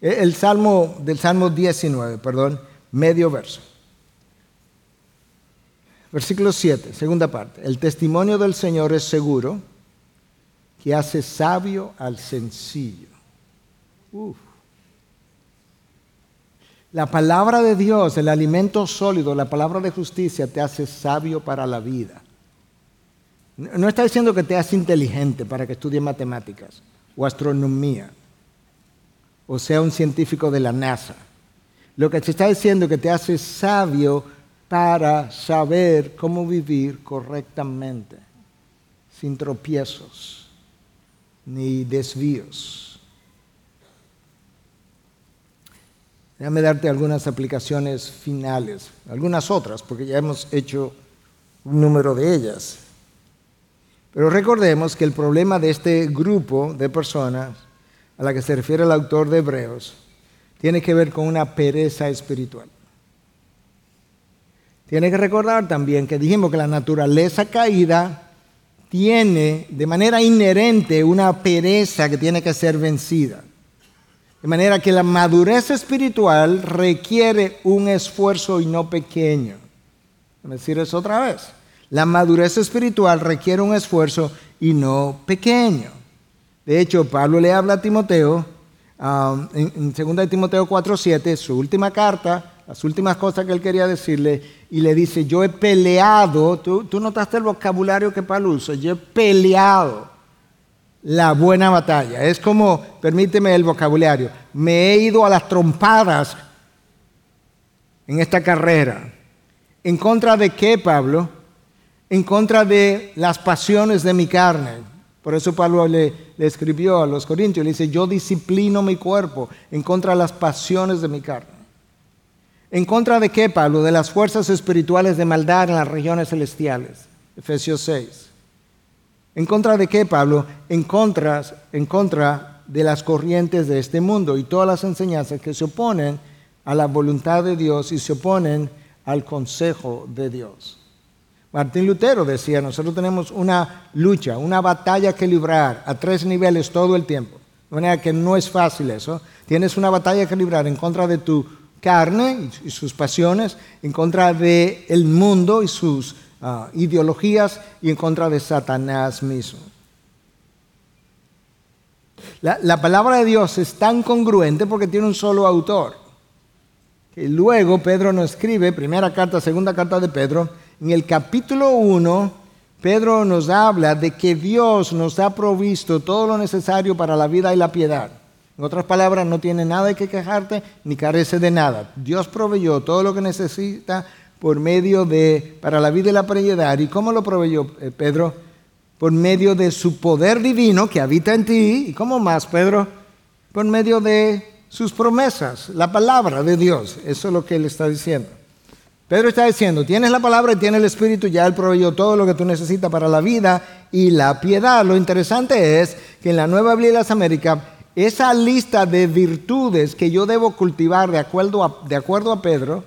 Eh, el Salmo del Salmo 19, perdón, medio verso. Versículo 7, segunda parte. El testimonio del Señor es seguro que hace sabio al sencillo. La palabra de Dios, el alimento sólido, la palabra de justicia te hace sabio para la vida. No está diciendo que te hace inteligente para que estudies matemáticas o astronomía o sea un científico de la NASA. Lo que te está diciendo es que te hace sabio para saber cómo vivir correctamente, sin tropiezos ni desvíos. Déjame darte algunas aplicaciones finales, algunas otras, porque ya hemos hecho un número de ellas. Pero recordemos que el problema de este grupo de personas a la que se refiere el autor de Hebreos tiene que ver con una pereza espiritual. Tiene que recordar también que dijimos que la naturaleza caída tiene de manera inherente una pereza que tiene que ser vencida. De manera que la madurez espiritual requiere un esfuerzo y no pequeño. Voy a decir eso otra vez. La madurez espiritual requiere un esfuerzo y no pequeño. De hecho, Pablo le habla a Timoteo um, en, 2 de Timoteo 4:7, su última carta, las últimas cosas que él quería decirle, y le dice, yo he peleado, tú, tú notaste el vocabulario que Pablo usa, yo he peleado la buena batalla. Es como, permíteme el vocabulario, me he ido a las trompadas en esta carrera. ¿En contra de qué, Pablo? En contra de las pasiones de mi carne. Por eso Pablo le, escribió a los corintios, le dice, yo disciplino mi cuerpo en contra de las pasiones de mi carne. ¿En contra de qué, Pablo? De las fuerzas espirituales de maldad en las regiones celestiales. Efesios 6. ¿En contra de qué, Pablo? En contra, en contra de las corrientes de este mundo y todas las enseñanzas que se oponen a la voluntad de Dios y se oponen al consejo de Dios. Martín Lutero decía, nosotros tenemos una lucha, una batalla que librar a tres niveles todo el tiempo. De manera que no es fácil eso. Tienes una batalla que librar en contra de tu carne y sus pasiones, en contra del el mundo y sus ah, ideologías y en contra de Satanás mismo. La, la, palabra de Dios es tan congruente porque tiene un solo autor. Que luego Pedro nos escribe, primera carta, segunda carta de Pedro, en el capítulo 1, Pedro nos habla de que Dios nos ha provisto todo lo necesario para la vida y la piedad. En otras palabras, no tiene nada que quejarte ni carece de nada. Dios proveyó todo lo que necesita por medio de, para la vida y la piedad. ¿Y cómo lo proveyó eh, Pedro? Por medio de su poder divino que habita en ti. ¿Y cómo más, Pedro? Por medio de sus promesas, la palabra de Dios. Eso es lo que él está diciendo. Pedro está diciendo, tienes la palabra y tienes el Espíritu, ya Él proveyó todo lo que tú necesitas para la vida y la piedad. Lo interesante es que en la Nueva Biblia de las Américas, esa lista de virtudes que yo debo cultivar de acuerdo, a, de acuerdo a Pedro,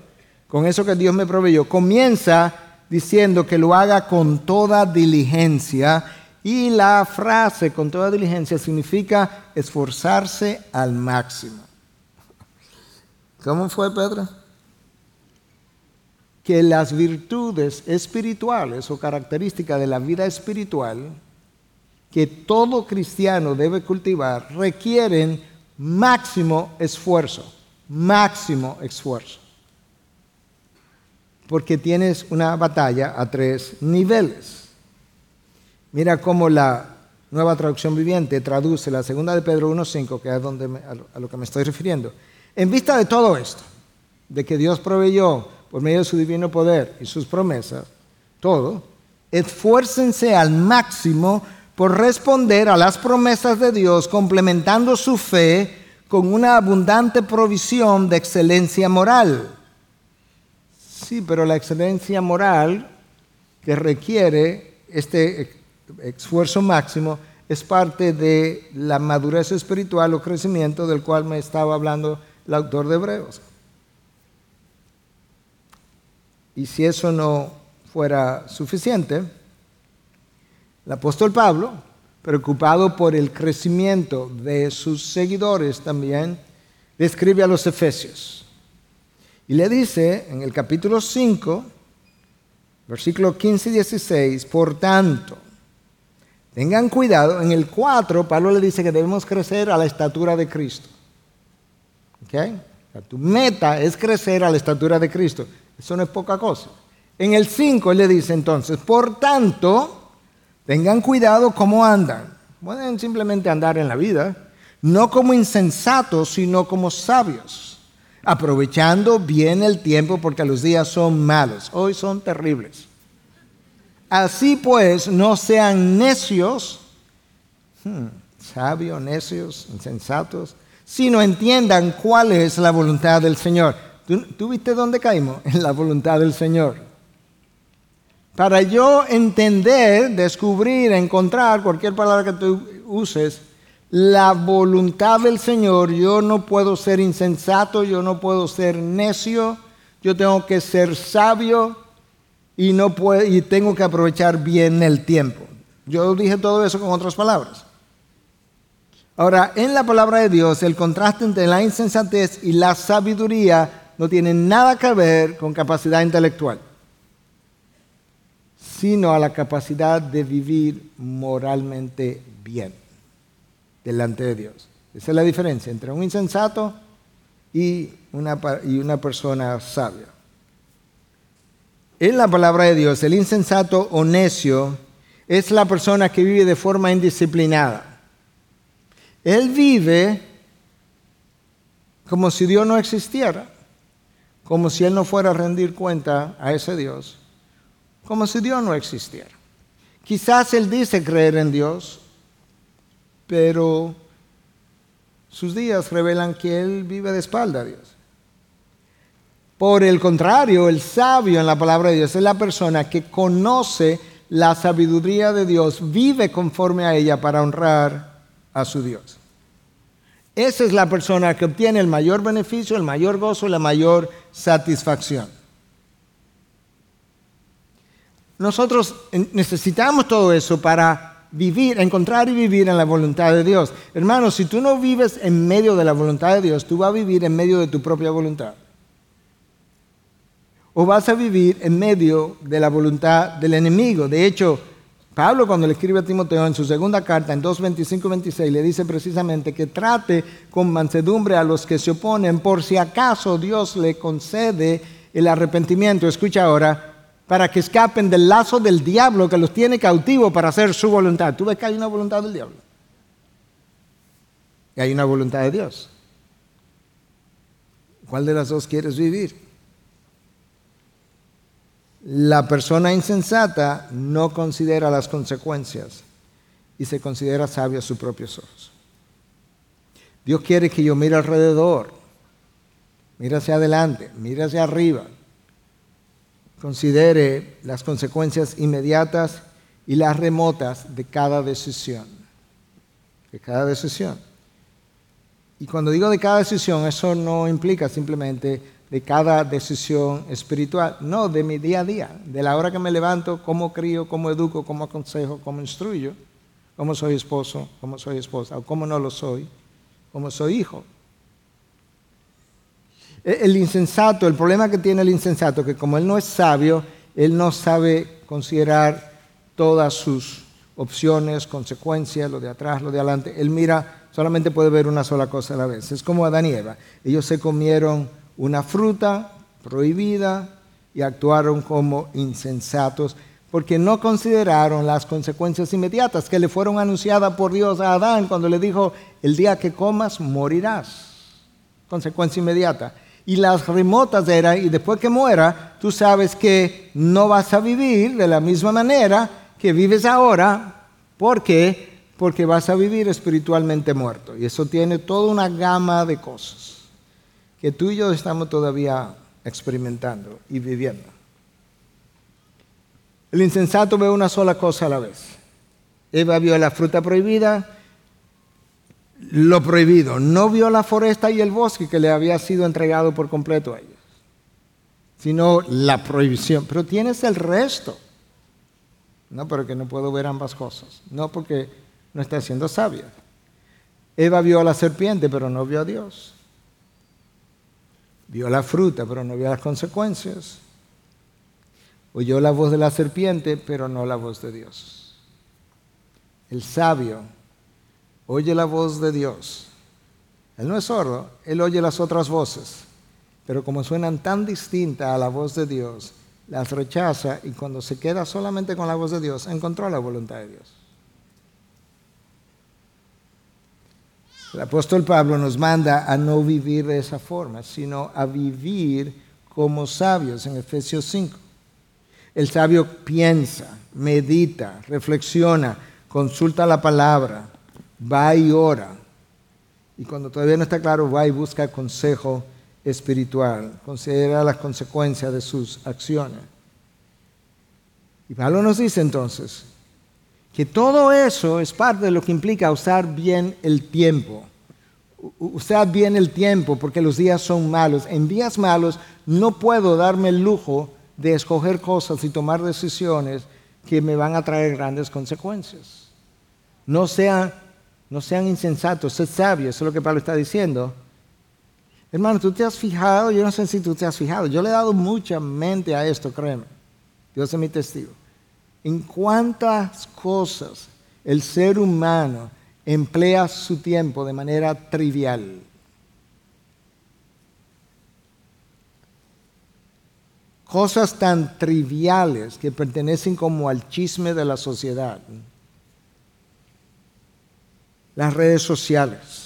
con eso que Dios me proveyó, comienza diciendo que lo haga con toda diligencia y la frase con toda diligencia significa esforzarse al máximo. ¿Cómo fue Pedro? Que las virtudes espirituales o características de la vida espiritual que todo cristiano debe cultivar requieren máximo esfuerzo, máximo esfuerzo. Porque tienes una batalla a tres niveles. Mira cómo la nueva traducción viviente traduce la segunda de Pedro 1.5, que es donde a lo que me estoy refiriendo. En vista de todo esto, de que Dios proveyó por medio de su divino poder y sus promesas, todo, esfuércense al máximo por responder a las promesas de Dios, complementando su fe con una abundante provisión de excelencia moral. Sí, pero la excelencia moral que requiere este esfuerzo máximo es parte de la madurez espiritual o crecimiento del cual me estaba hablando el autor de Hebreos. Y si eso no fuera suficiente, el apóstol Pablo, preocupado por el crecimiento de sus seguidores también, le escribe a los Efesios. Y le dice en el capítulo 5, versículo 15 y 16, por tanto, tengan cuidado, en el 4 Pablo le dice que debemos crecer a la estatura de Cristo. ¿Okay? tu meta es crecer a la estatura de Cristo. Eso no es poca cosa. En el 5 él le dice entonces, por tanto, tengan cuidado cómo andan. Pueden simplemente andar en la vida, no como insensatos, sino como sabios, aprovechando bien el tiempo porque los días son malos, hoy son terribles. Así pues, no sean necios, hmm, sabios, necios, insensatos, sino entiendan cuál es la voluntad del Señor. ¿Tú, viste dónde caímos? [LAUGHS] En la voluntad del Señor. Para yo entender, descubrir, encontrar, cualquier palabra que tú uses, la voluntad del Señor, yo no puedo ser insensato, yo no puedo ser necio, yo tengo que ser sabio y, no puedo, y tengo que aprovechar bien el tiempo. Yo dije todo eso con otras palabras. Ahora, en la palabra de Dios, el contraste entre la insensatez y la sabiduría no tiene nada que ver con capacidad intelectual, sino a la capacidad de vivir moralmente bien delante de Dios. Esa es la diferencia entre un insensato y una, y una persona sabia. En la palabra de Dios, el insensato o necio es la persona que vive de forma indisciplinada. Él vive como si Dios no existiera como si él no fuera a rendir cuenta a ese Dios, como si Dios no existiera. Quizás él dice creer en Dios, pero sus días revelan que él vive de espalda a Dios. Por el contrario, el sabio en la palabra de Dios es la persona que conoce la sabiduría de Dios, vive conforme a ella para honrar a su Dios. Esa es la persona que obtiene el mayor beneficio, el mayor gozo, la mayor satisfacción. Nosotros necesitamos todo eso para vivir, encontrar y vivir en la voluntad de Dios. Hermanos, si tú no vives en medio de la voluntad de Dios, tú vas a vivir en medio de tu propia voluntad. O vas a vivir en medio de la voluntad del enemigo. De hecho, Pablo cuando le escribe a Timoteo en su segunda carta, en 2.25-26, le dice precisamente que trate con mansedumbre a los que se oponen por si acaso Dios le concede el arrepentimiento. Escucha ahora, para que escapen del lazo del diablo que los tiene cautivos para hacer su voluntad. ¿Tú ves que hay una voluntad del diablo? Y hay una voluntad de Dios. ¿Cuál de las dos quieres vivir? La persona insensata no considera las consecuencias y se considera sabio a sus propios ojos. Dios quiere que yo mire alrededor, mire hacia adelante, mire hacia arriba, considere las consecuencias inmediatas y las remotas de cada decisión. De cada decisión. Y cuando digo de cada decisión, eso no implica simplemente de cada decisión espiritual, no de mi día a día, de la hora que me levanto, cómo crío, cómo educo, cómo aconsejo, cómo instruyo, cómo soy esposo, cómo soy esposa, o cómo no lo soy, cómo soy hijo. E, el insensato, el problema que tiene el insensato, que como él no es sabio, él no sabe considerar todas sus opciones, consecuencias, lo de atrás, lo de adelante. Él mira, solamente puede ver una sola cosa a la vez. Es como Adán y Eva. Ellos se comieron una fruta prohibida y actuaron como insensatos porque no consideraron las consecuencias inmediatas que le fueron anunciadas por Dios a Adán cuando le dijo, el día que comas morirás. Consecuencia inmediata. Y las remotas eran, y después que muera, tú sabes que no vas a vivir de la misma manera que vives ahora ¿Por qué? Porque vas a vivir espiritualmente muerto. Y eso tiene toda una gama de cosas que tú y yo estamos todavía experimentando y viviendo. El insensato ve una sola cosa a la vez. Eva vio la fruta prohibida, lo prohibido. No vio la foresta y el bosque que le había sido entregado por completo a ellos, sino la prohibición. Pero tienes el resto. No, pero que no puedo ver ambas cosas. No, porque no está siendo sabia. Eva vio a la serpiente, pero no vio a Dios. Vio la fruta, pero no vio las consecuencias. Oyó la voz de la serpiente, pero no la voz de Dios. El sabio oye la voz de Dios. Él no es sordo, él oye las otras voces, pero como suenan tan distintas a la voz de Dios, las rechaza y cuando se queda solamente con la voz de Dios, encontró la voluntad de Dios. El apóstol Pablo nos manda a no vivir de esa forma, sino a vivir como sabios en Efesios 5. El sabio piensa, medita, reflexiona, consulta la palabra, va y ora. Y cuando todavía no está claro, va y busca consejo espiritual, considera las consecuencias de sus acciones. Y Pablo nos dice entonces que todo eso es parte de lo que implica usar bien el tiempo. Usar bien el tiempo porque los días son malos. En días malos no puedo darme el lujo de escoger cosas y tomar decisiones que me van a traer grandes consecuencias. No sean, no sean insensatos, sed sabios, eso es lo que Pablo está diciendo. Hermano, tú te has fijado, yo no sé si tú te has fijado, yo le he dado mucha mente a esto, créeme. Dios es mi testigo. En cuántas cosas el ser humano emplea su tiempo de manera trivial. Cosas tan triviales que pertenecen como al chisme de la sociedad. Las redes sociales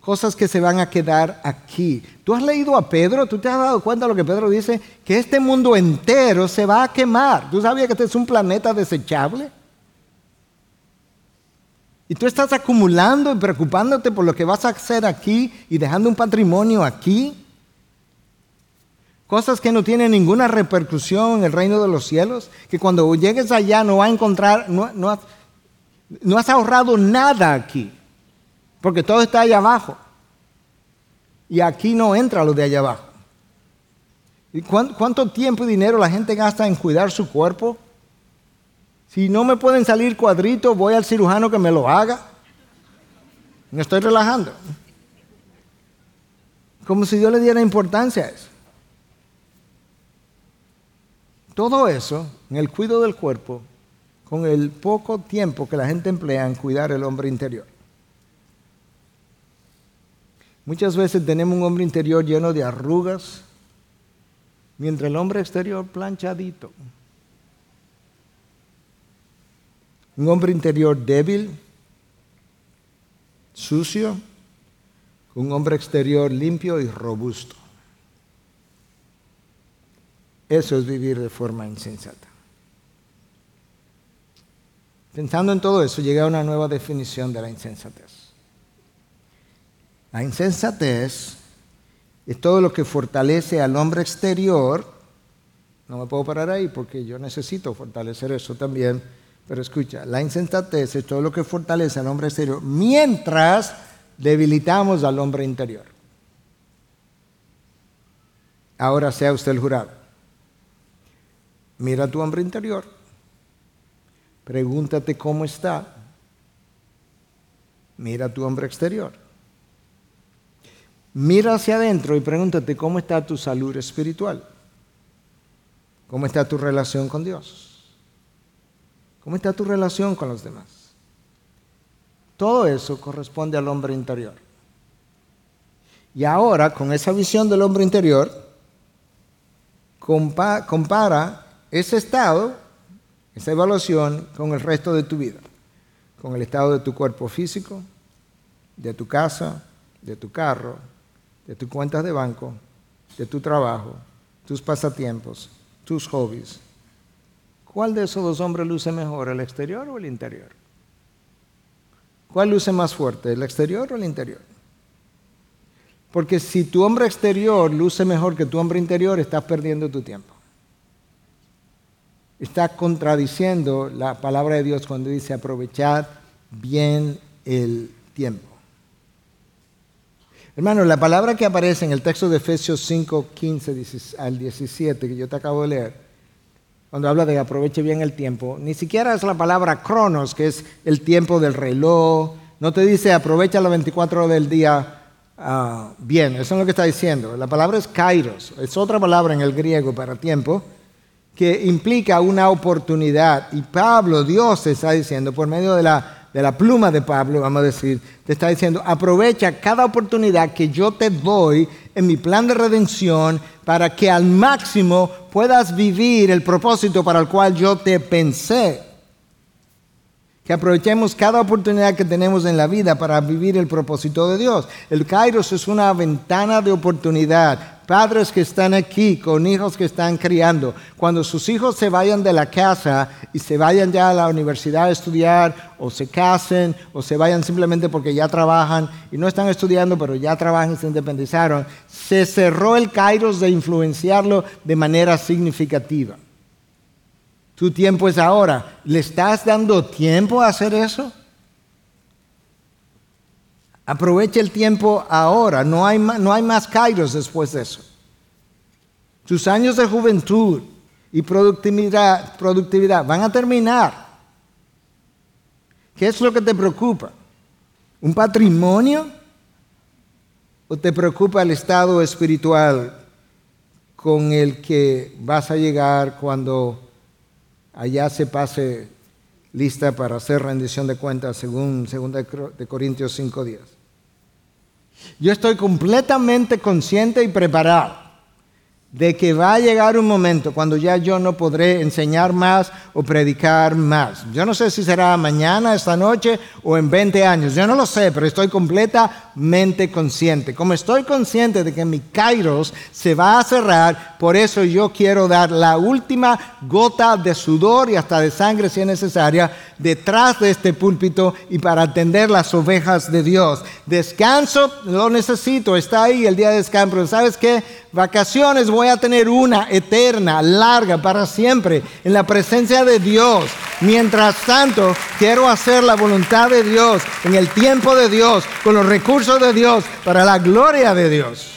cosas que se van a quedar aquí. ¿Tú has leído a Pedro? ¿Tú te has dado cuenta de lo que Pedro dice? Que este mundo entero se va a quemar. ¿Tú sabías que este es un planeta desechable? Y tú estás acumulando y preocupándote por lo que vas a hacer aquí y dejando un patrimonio aquí. Cosas que no tienen ninguna repercusión en el reino de los cielos. Que cuando llegues allá no vas a encontrar, no, no has ahorrado nada aquí porque todo está allá abajo. Y aquí no entra lo de allá abajo. ¿Y cuánto tiempo y dinero la gente gasta en cuidar su cuerpo? Si no me pueden salir cuadritos, voy al cirujano que me lo haga. Me estoy relajando. Como si yo le diera importancia a eso. Todo eso, en el cuidado del cuerpo, con el poco tiempo que la gente emplea en cuidar el hombre interior. Muchas veces tenemos un hombre interior lleno de arrugas, mientras el hombre exterior planchadito. Un hombre interior débil, sucio, un hombre exterior limpio y robusto. Eso es vivir de forma insensata. Pensando en todo eso, llega a una nueva definición de la insensatez. La insensatez es todo lo que fortalece al hombre exterior. No me puedo parar ahí porque yo necesito fortalecer eso también. Pero escucha, la insensatez es todo lo que fortalece al hombre exterior mientras debilitamos al hombre interior. Ahora sea usted el jurado. Mira tu hombre interior. Pregúntate cómo está. Mira tu hombre exterior. Mira hacia adentro y pregúntate cómo está tu salud espiritual. ¿Cómo está tu relación con Dios? ¿Cómo está tu relación con los demás? Todo eso corresponde al hombre interior. Y ahora, con esa visión del hombre interior, compara ese estado, esa evaluación, con el resto de tu vida. Con el estado de tu cuerpo físico, de tu casa, de tu carro, de tus cuentas de banco, de tu trabajo, tus pasatiempos, tus hobbies. ¿Cuál de esos dos hombres luce mejor, el exterior o el interior? ¿Cuál luce más fuerte, el exterior o el interior? Porque si tu hombre exterior luce mejor que tu hombre interior, estás perdiendo tu tiempo. Está contradiciendo la palabra de Dios cuando dice aprovechar bien el tiempo. Hermano, la palabra que aparece en el texto de Efesios 5, 15 al 17, que yo te acabo de leer, cuando habla de aproveche bien el tiempo, ni siquiera es la palabra cronos, que es el tiempo del reloj. No te dice aprovecha las 24 horas del día Ah, bien, eso es lo que está diciendo. La palabra es kairos, es otra palabra en el griego para tiempo, que implica una oportunidad. Y Pablo, Dios está diciendo, por medio de la, de la pluma de Pablo, vamos a decir, te está diciendo, aprovecha cada oportunidad que yo te doy en mi plan de redención para que al máximo puedas vivir el propósito para el cual yo te pensé que aprovechemos cada oportunidad que tenemos en la vida para vivir el propósito de Dios. El Kairos es una ventana de oportunidad. Padres que están aquí con hijos que están criando, cuando sus hijos se vayan de la casa y se vayan ya a la universidad a estudiar, o se casen, o se vayan simplemente porque ya trabajan y no están estudiando, pero ya trabajan y se independizaron, se cerró el Kairos de influenciarlo de manera significativa. Tu tiempo es ahora. ¿Le estás dando tiempo a hacer eso? Aprovecha el tiempo ahora. No hay, no hay más kairos después de eso. Tus años de juventud y productividad, productividad van a terminar. ¿Qué es lo que te preocupa? ¿Un patrimonio? ¿O te preocupa el estado espiritual con el que vas a llegar cuando allá se pase lista para hacer rendición de cuentas según 2 de Corintios 5.10. Yo estoy completamente consciente y preparado de que va a llegar un momento cuando ya yo no podré enseñar más o predicar más. Yo no sé si será mañana, esta noche o en 20 años. Yo no lo sé, pero estoy completamente consciente. Como estoy consciente de que mi kairos se va a cerrar, por eso yo quiero dar la última gota de sudor y hasta de sangre si es necesaria detrás de este púlpito y para atender las ovejas de Dios. Descanso lo necesito, está ahí el día de descanso. ¿Sabes qué? Vacaciones voy a tener una eterna, larga, para siempre, en la presencia de Dios. Mientras tanto, quiero hacer la voluntad de Dios, en el tiempo de Dios, con los recursos de Dios, para la gloria de Dios.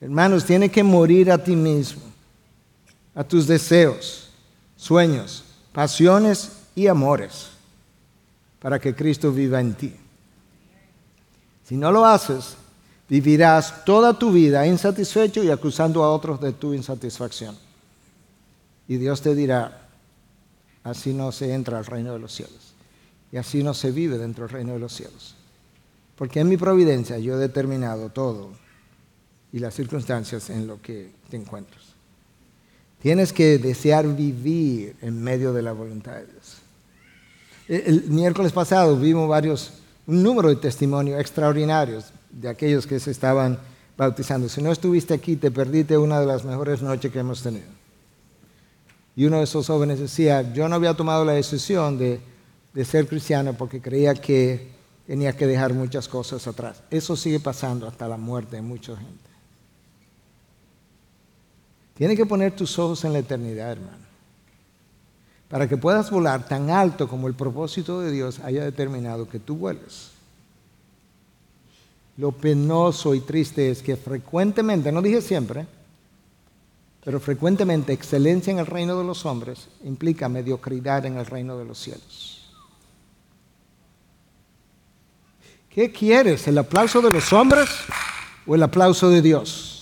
Hermanos, tiene que morir a ti mismo, a tus deseos, sueños, pasiones y amores, para que Cristo viva en ti. Si no lo haces, vivirás toda tu vida insatisfecho y acusando a otros de tu insatisfacción. Y Dios te dirá, así no se entra al reino de los cielos. Y así no se vive dentro del reino de los cielos. Porque en mi providencia yo he determinado todo y las circunstancias en lo que te encuentras. Tienes que desear vivir en medio de la voluntad de Dios. El miércoles pasado vimos varios un número de testimonios extraordinarios de aquellos que se estaban bautizando. Si no estuviste aquí, te perdiste una de las mejores noches que hemos tenido. Y uno de esos jóvenes decía, yo no había tomado la decisión de, ser cristiano porque creía que tenía que dejar muchas cosas atrás. Eso sigue pasando hasta la muerte de mucha gente. Tienes que poner tus ojos en la eternidad, hermano para que puedas volar tan alto como el propósito de Dios haya determinado que tú vueles. Lo penoso y triste es que frecuentemente, no dije siempre, pero frecuentemente excelencia en el reino de los hombres implica mediocridad en el reino de los cielos. ¿Qué quieres? ¿El aplauso de los hombres o el aplauso de Dios?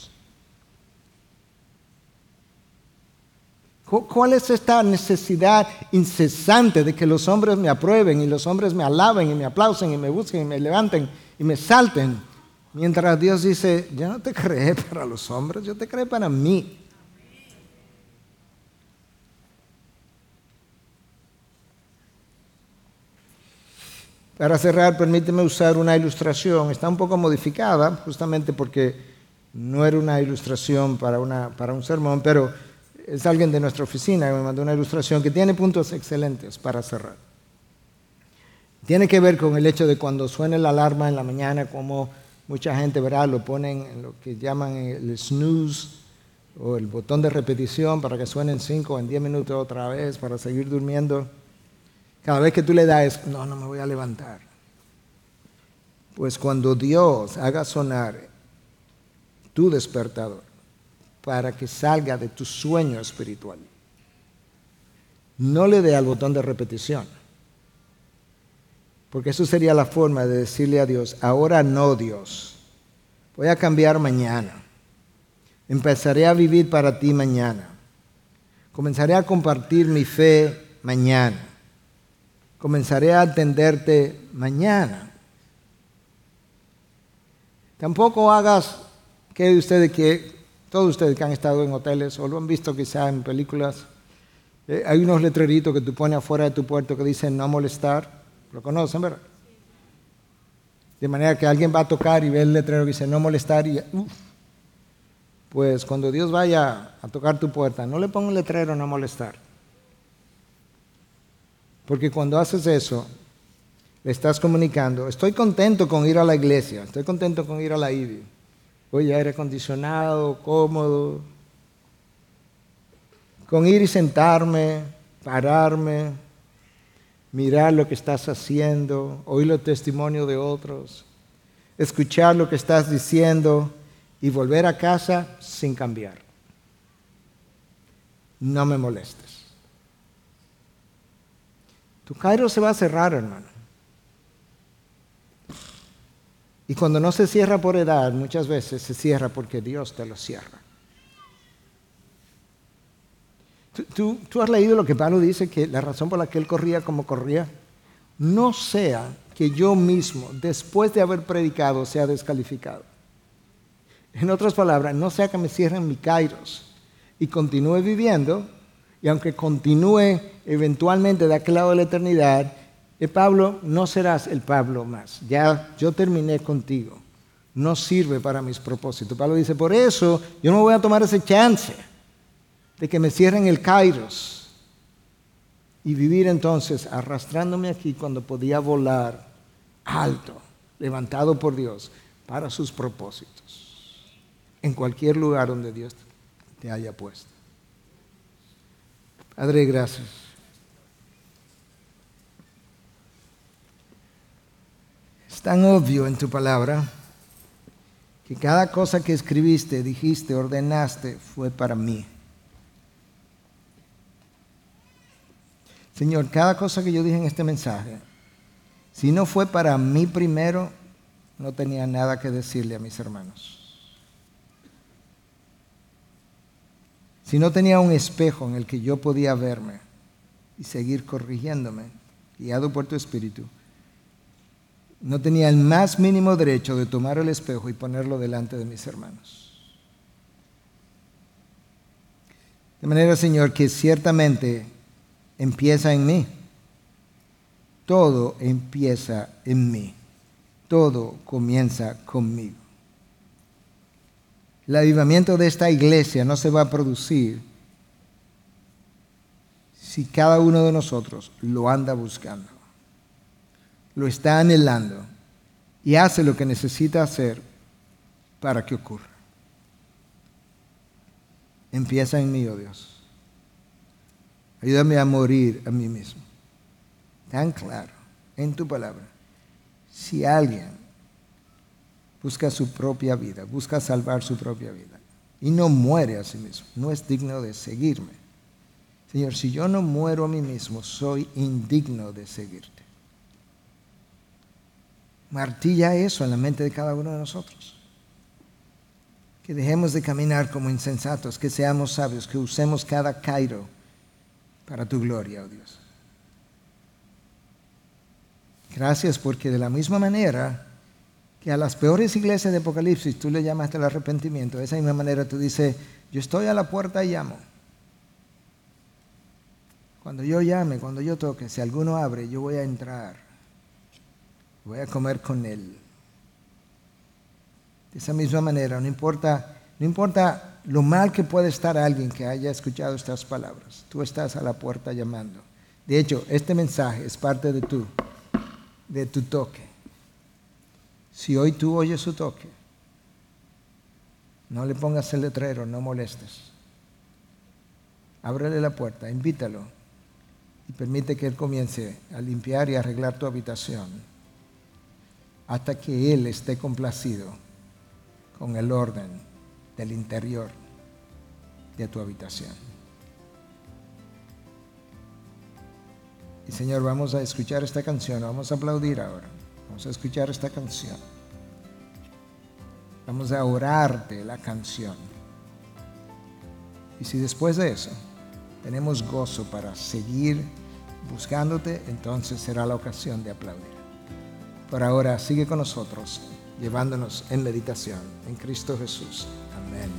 ¿Cuál es esta necesidad incesante de que los hombres me aprueben y los hombres me alaben y me aplausen y me busquen y me levanten y me salten? Mientras Dios dice, yo no te creé para los hombres, yo te creé para mí. Para cerrar, permíteme usar una ilustración. Está un poco modificada, justamente porque no era una ilustración para, una, para un sermón, pero es alguien de nuestra oficina que me mandó una ilustración que tiene puntos excelentes para cerrar. Tiene que ver con el hecho de cuando suena la alarma en la mañana, como mucha gente verá, lo ponen en lo que llaman el snooze o el botón de repetición para que suenen 5 o en 10 minutos otra vez para seguir durmiendo. Cada vez que tú le das, no, no me voy a levantar. Pues cuando Dios haga sonar tu despertador para que salga de tu sueño espiritual, no le dé al botón de repetición porque eso sería la forma de decirle a Dios, ahora no Dios, voy a cambiar mañana. Empezaré a vivir para ti mañana. Comenzaré a compartir mi fe mañana. Comenzaré a atenderte mañana. Tampoco hagas que ustedes que todos ustedes que han estado en hoteles o lo han visto quizá en películas, eh, hay unos letreritos que tú pones afuera de tu puerto que dicen no molestar. Lo conocen, ¿verdad? De manera que alguien va a tocar y ve el letrero que dice no molestar y pues cuando Dios vaya a tocar tu puerta, no le ponga un letrero no molestar. Porque cuando haces eso, le estás comunicando, estoy contento con ir a la iglesia, estoy contento con ir a la IBI. Oye, aire acondicionado, cómodo, con ir y sentarme, pararme, mirar lo que estás haciendo, oír el testimonio de otros, escuchar lo que estás diciendo y volver a casa sin cambiar. No me molestes. Tu Cairo se va a cerrar, hermano. Y cuando no se cierra por edad, muchas veces se cierra porque Dios te lo cierra. ¿Tú, has leído lo que Pablo dice, que la razón por la que él corría como corría, no sea que yo mismo, después de haber predicado, sea descalificado. En otras palabras, no sea que me cierren mi kairos y continúe viviendo, y aunque continúe eventualmente de aquel lado de la eternidad, eh, Pablo, no serás el Pablo más. Ya yo terminé contigo. No sirve para mis propósitos. Pablo dice, por eso yo no voy a tomar ese chance de que me cierren el Kairos y vivir entonces arrastrándome aquí cuando podía volar alto, levantado por Dios para sus propósitos, en cualquier lugar donde Dios te haya puesto. Padre, gracias. Tan obvio en tu palabra que cada cosa que escribiste, dijiste, ordenaste, fue para mí. Señor, cada cosa que yo dije en este mensaje, si no fue para mí primero, no tenía nada que decirle a mis hermanos. Si no tenía un espejo en el que yo podía verme y seguir corrigiéndome, guiado por tu espíritu, no tenía el más mínimo derecho de tomar el espejo y ponerlo delante de mis hermanos. De manera, Señor, que ciertamente empieza en mí. Todo empieza en mí. Todo comienza conmigo. El avivamiento de esta iglesia no se va a producir si cada uno de nosotros lo anda buscando, lo está anhelando y hace lo que necesita hacer para que ocurra. Empieza en mí, oh Dios. Ayúdame a morir a mí mismo. Tan claro en tu palabra. Si alguien busca su propia vida, busca salvar su propia vida y no muere a sí mismo, no es digno de seguirme. Señor, si yo no muero a mí mismo, soy indigno de seguirte. Martilla eso en la mente de cada uno de nosotros. Que dejemos de caminar como insensatos, que seamos sabios, que usemos cada cairo para tu gloria, oh Dios. Gracias porque de la misma manera que a las peores iglesias de Apocalipsis tú le llamaste el arrepentimiento, de esa misma manera tú dices, yo estoy a la puerta y llamo. Cuando yo llame, cuando yo toque, si alguno abre, yo voy a entrar. Voy a comer con él. De esa misma manera, no importa, no importa lo mal que puede estar alguien que haya escuchado estas palabras. Tú estás a la puerta llamando. De hecho, este mensaje es parte de tu, de tu toque. Si hoy tú oyes su toque, no le pongas el letrero, no molestes. Ábrele la puerta, invítalo y permite que Él comience a limpiar y arreglar tu habitación hasta que Él esté complacido con el orden del interior de tu habitación. Y Señor, vamos a escuchar esta canción, vamos a aplaudir ahora, vamos a escuchar esta canción. Vamos a orarte la canción. Y si después de eso tenemos gozo para seguir buscándote, entonces será la ocasión de aplaudir. Por ahora, sigue con nosotros, llevándonos en meditación en Cristo Jesús. Amén.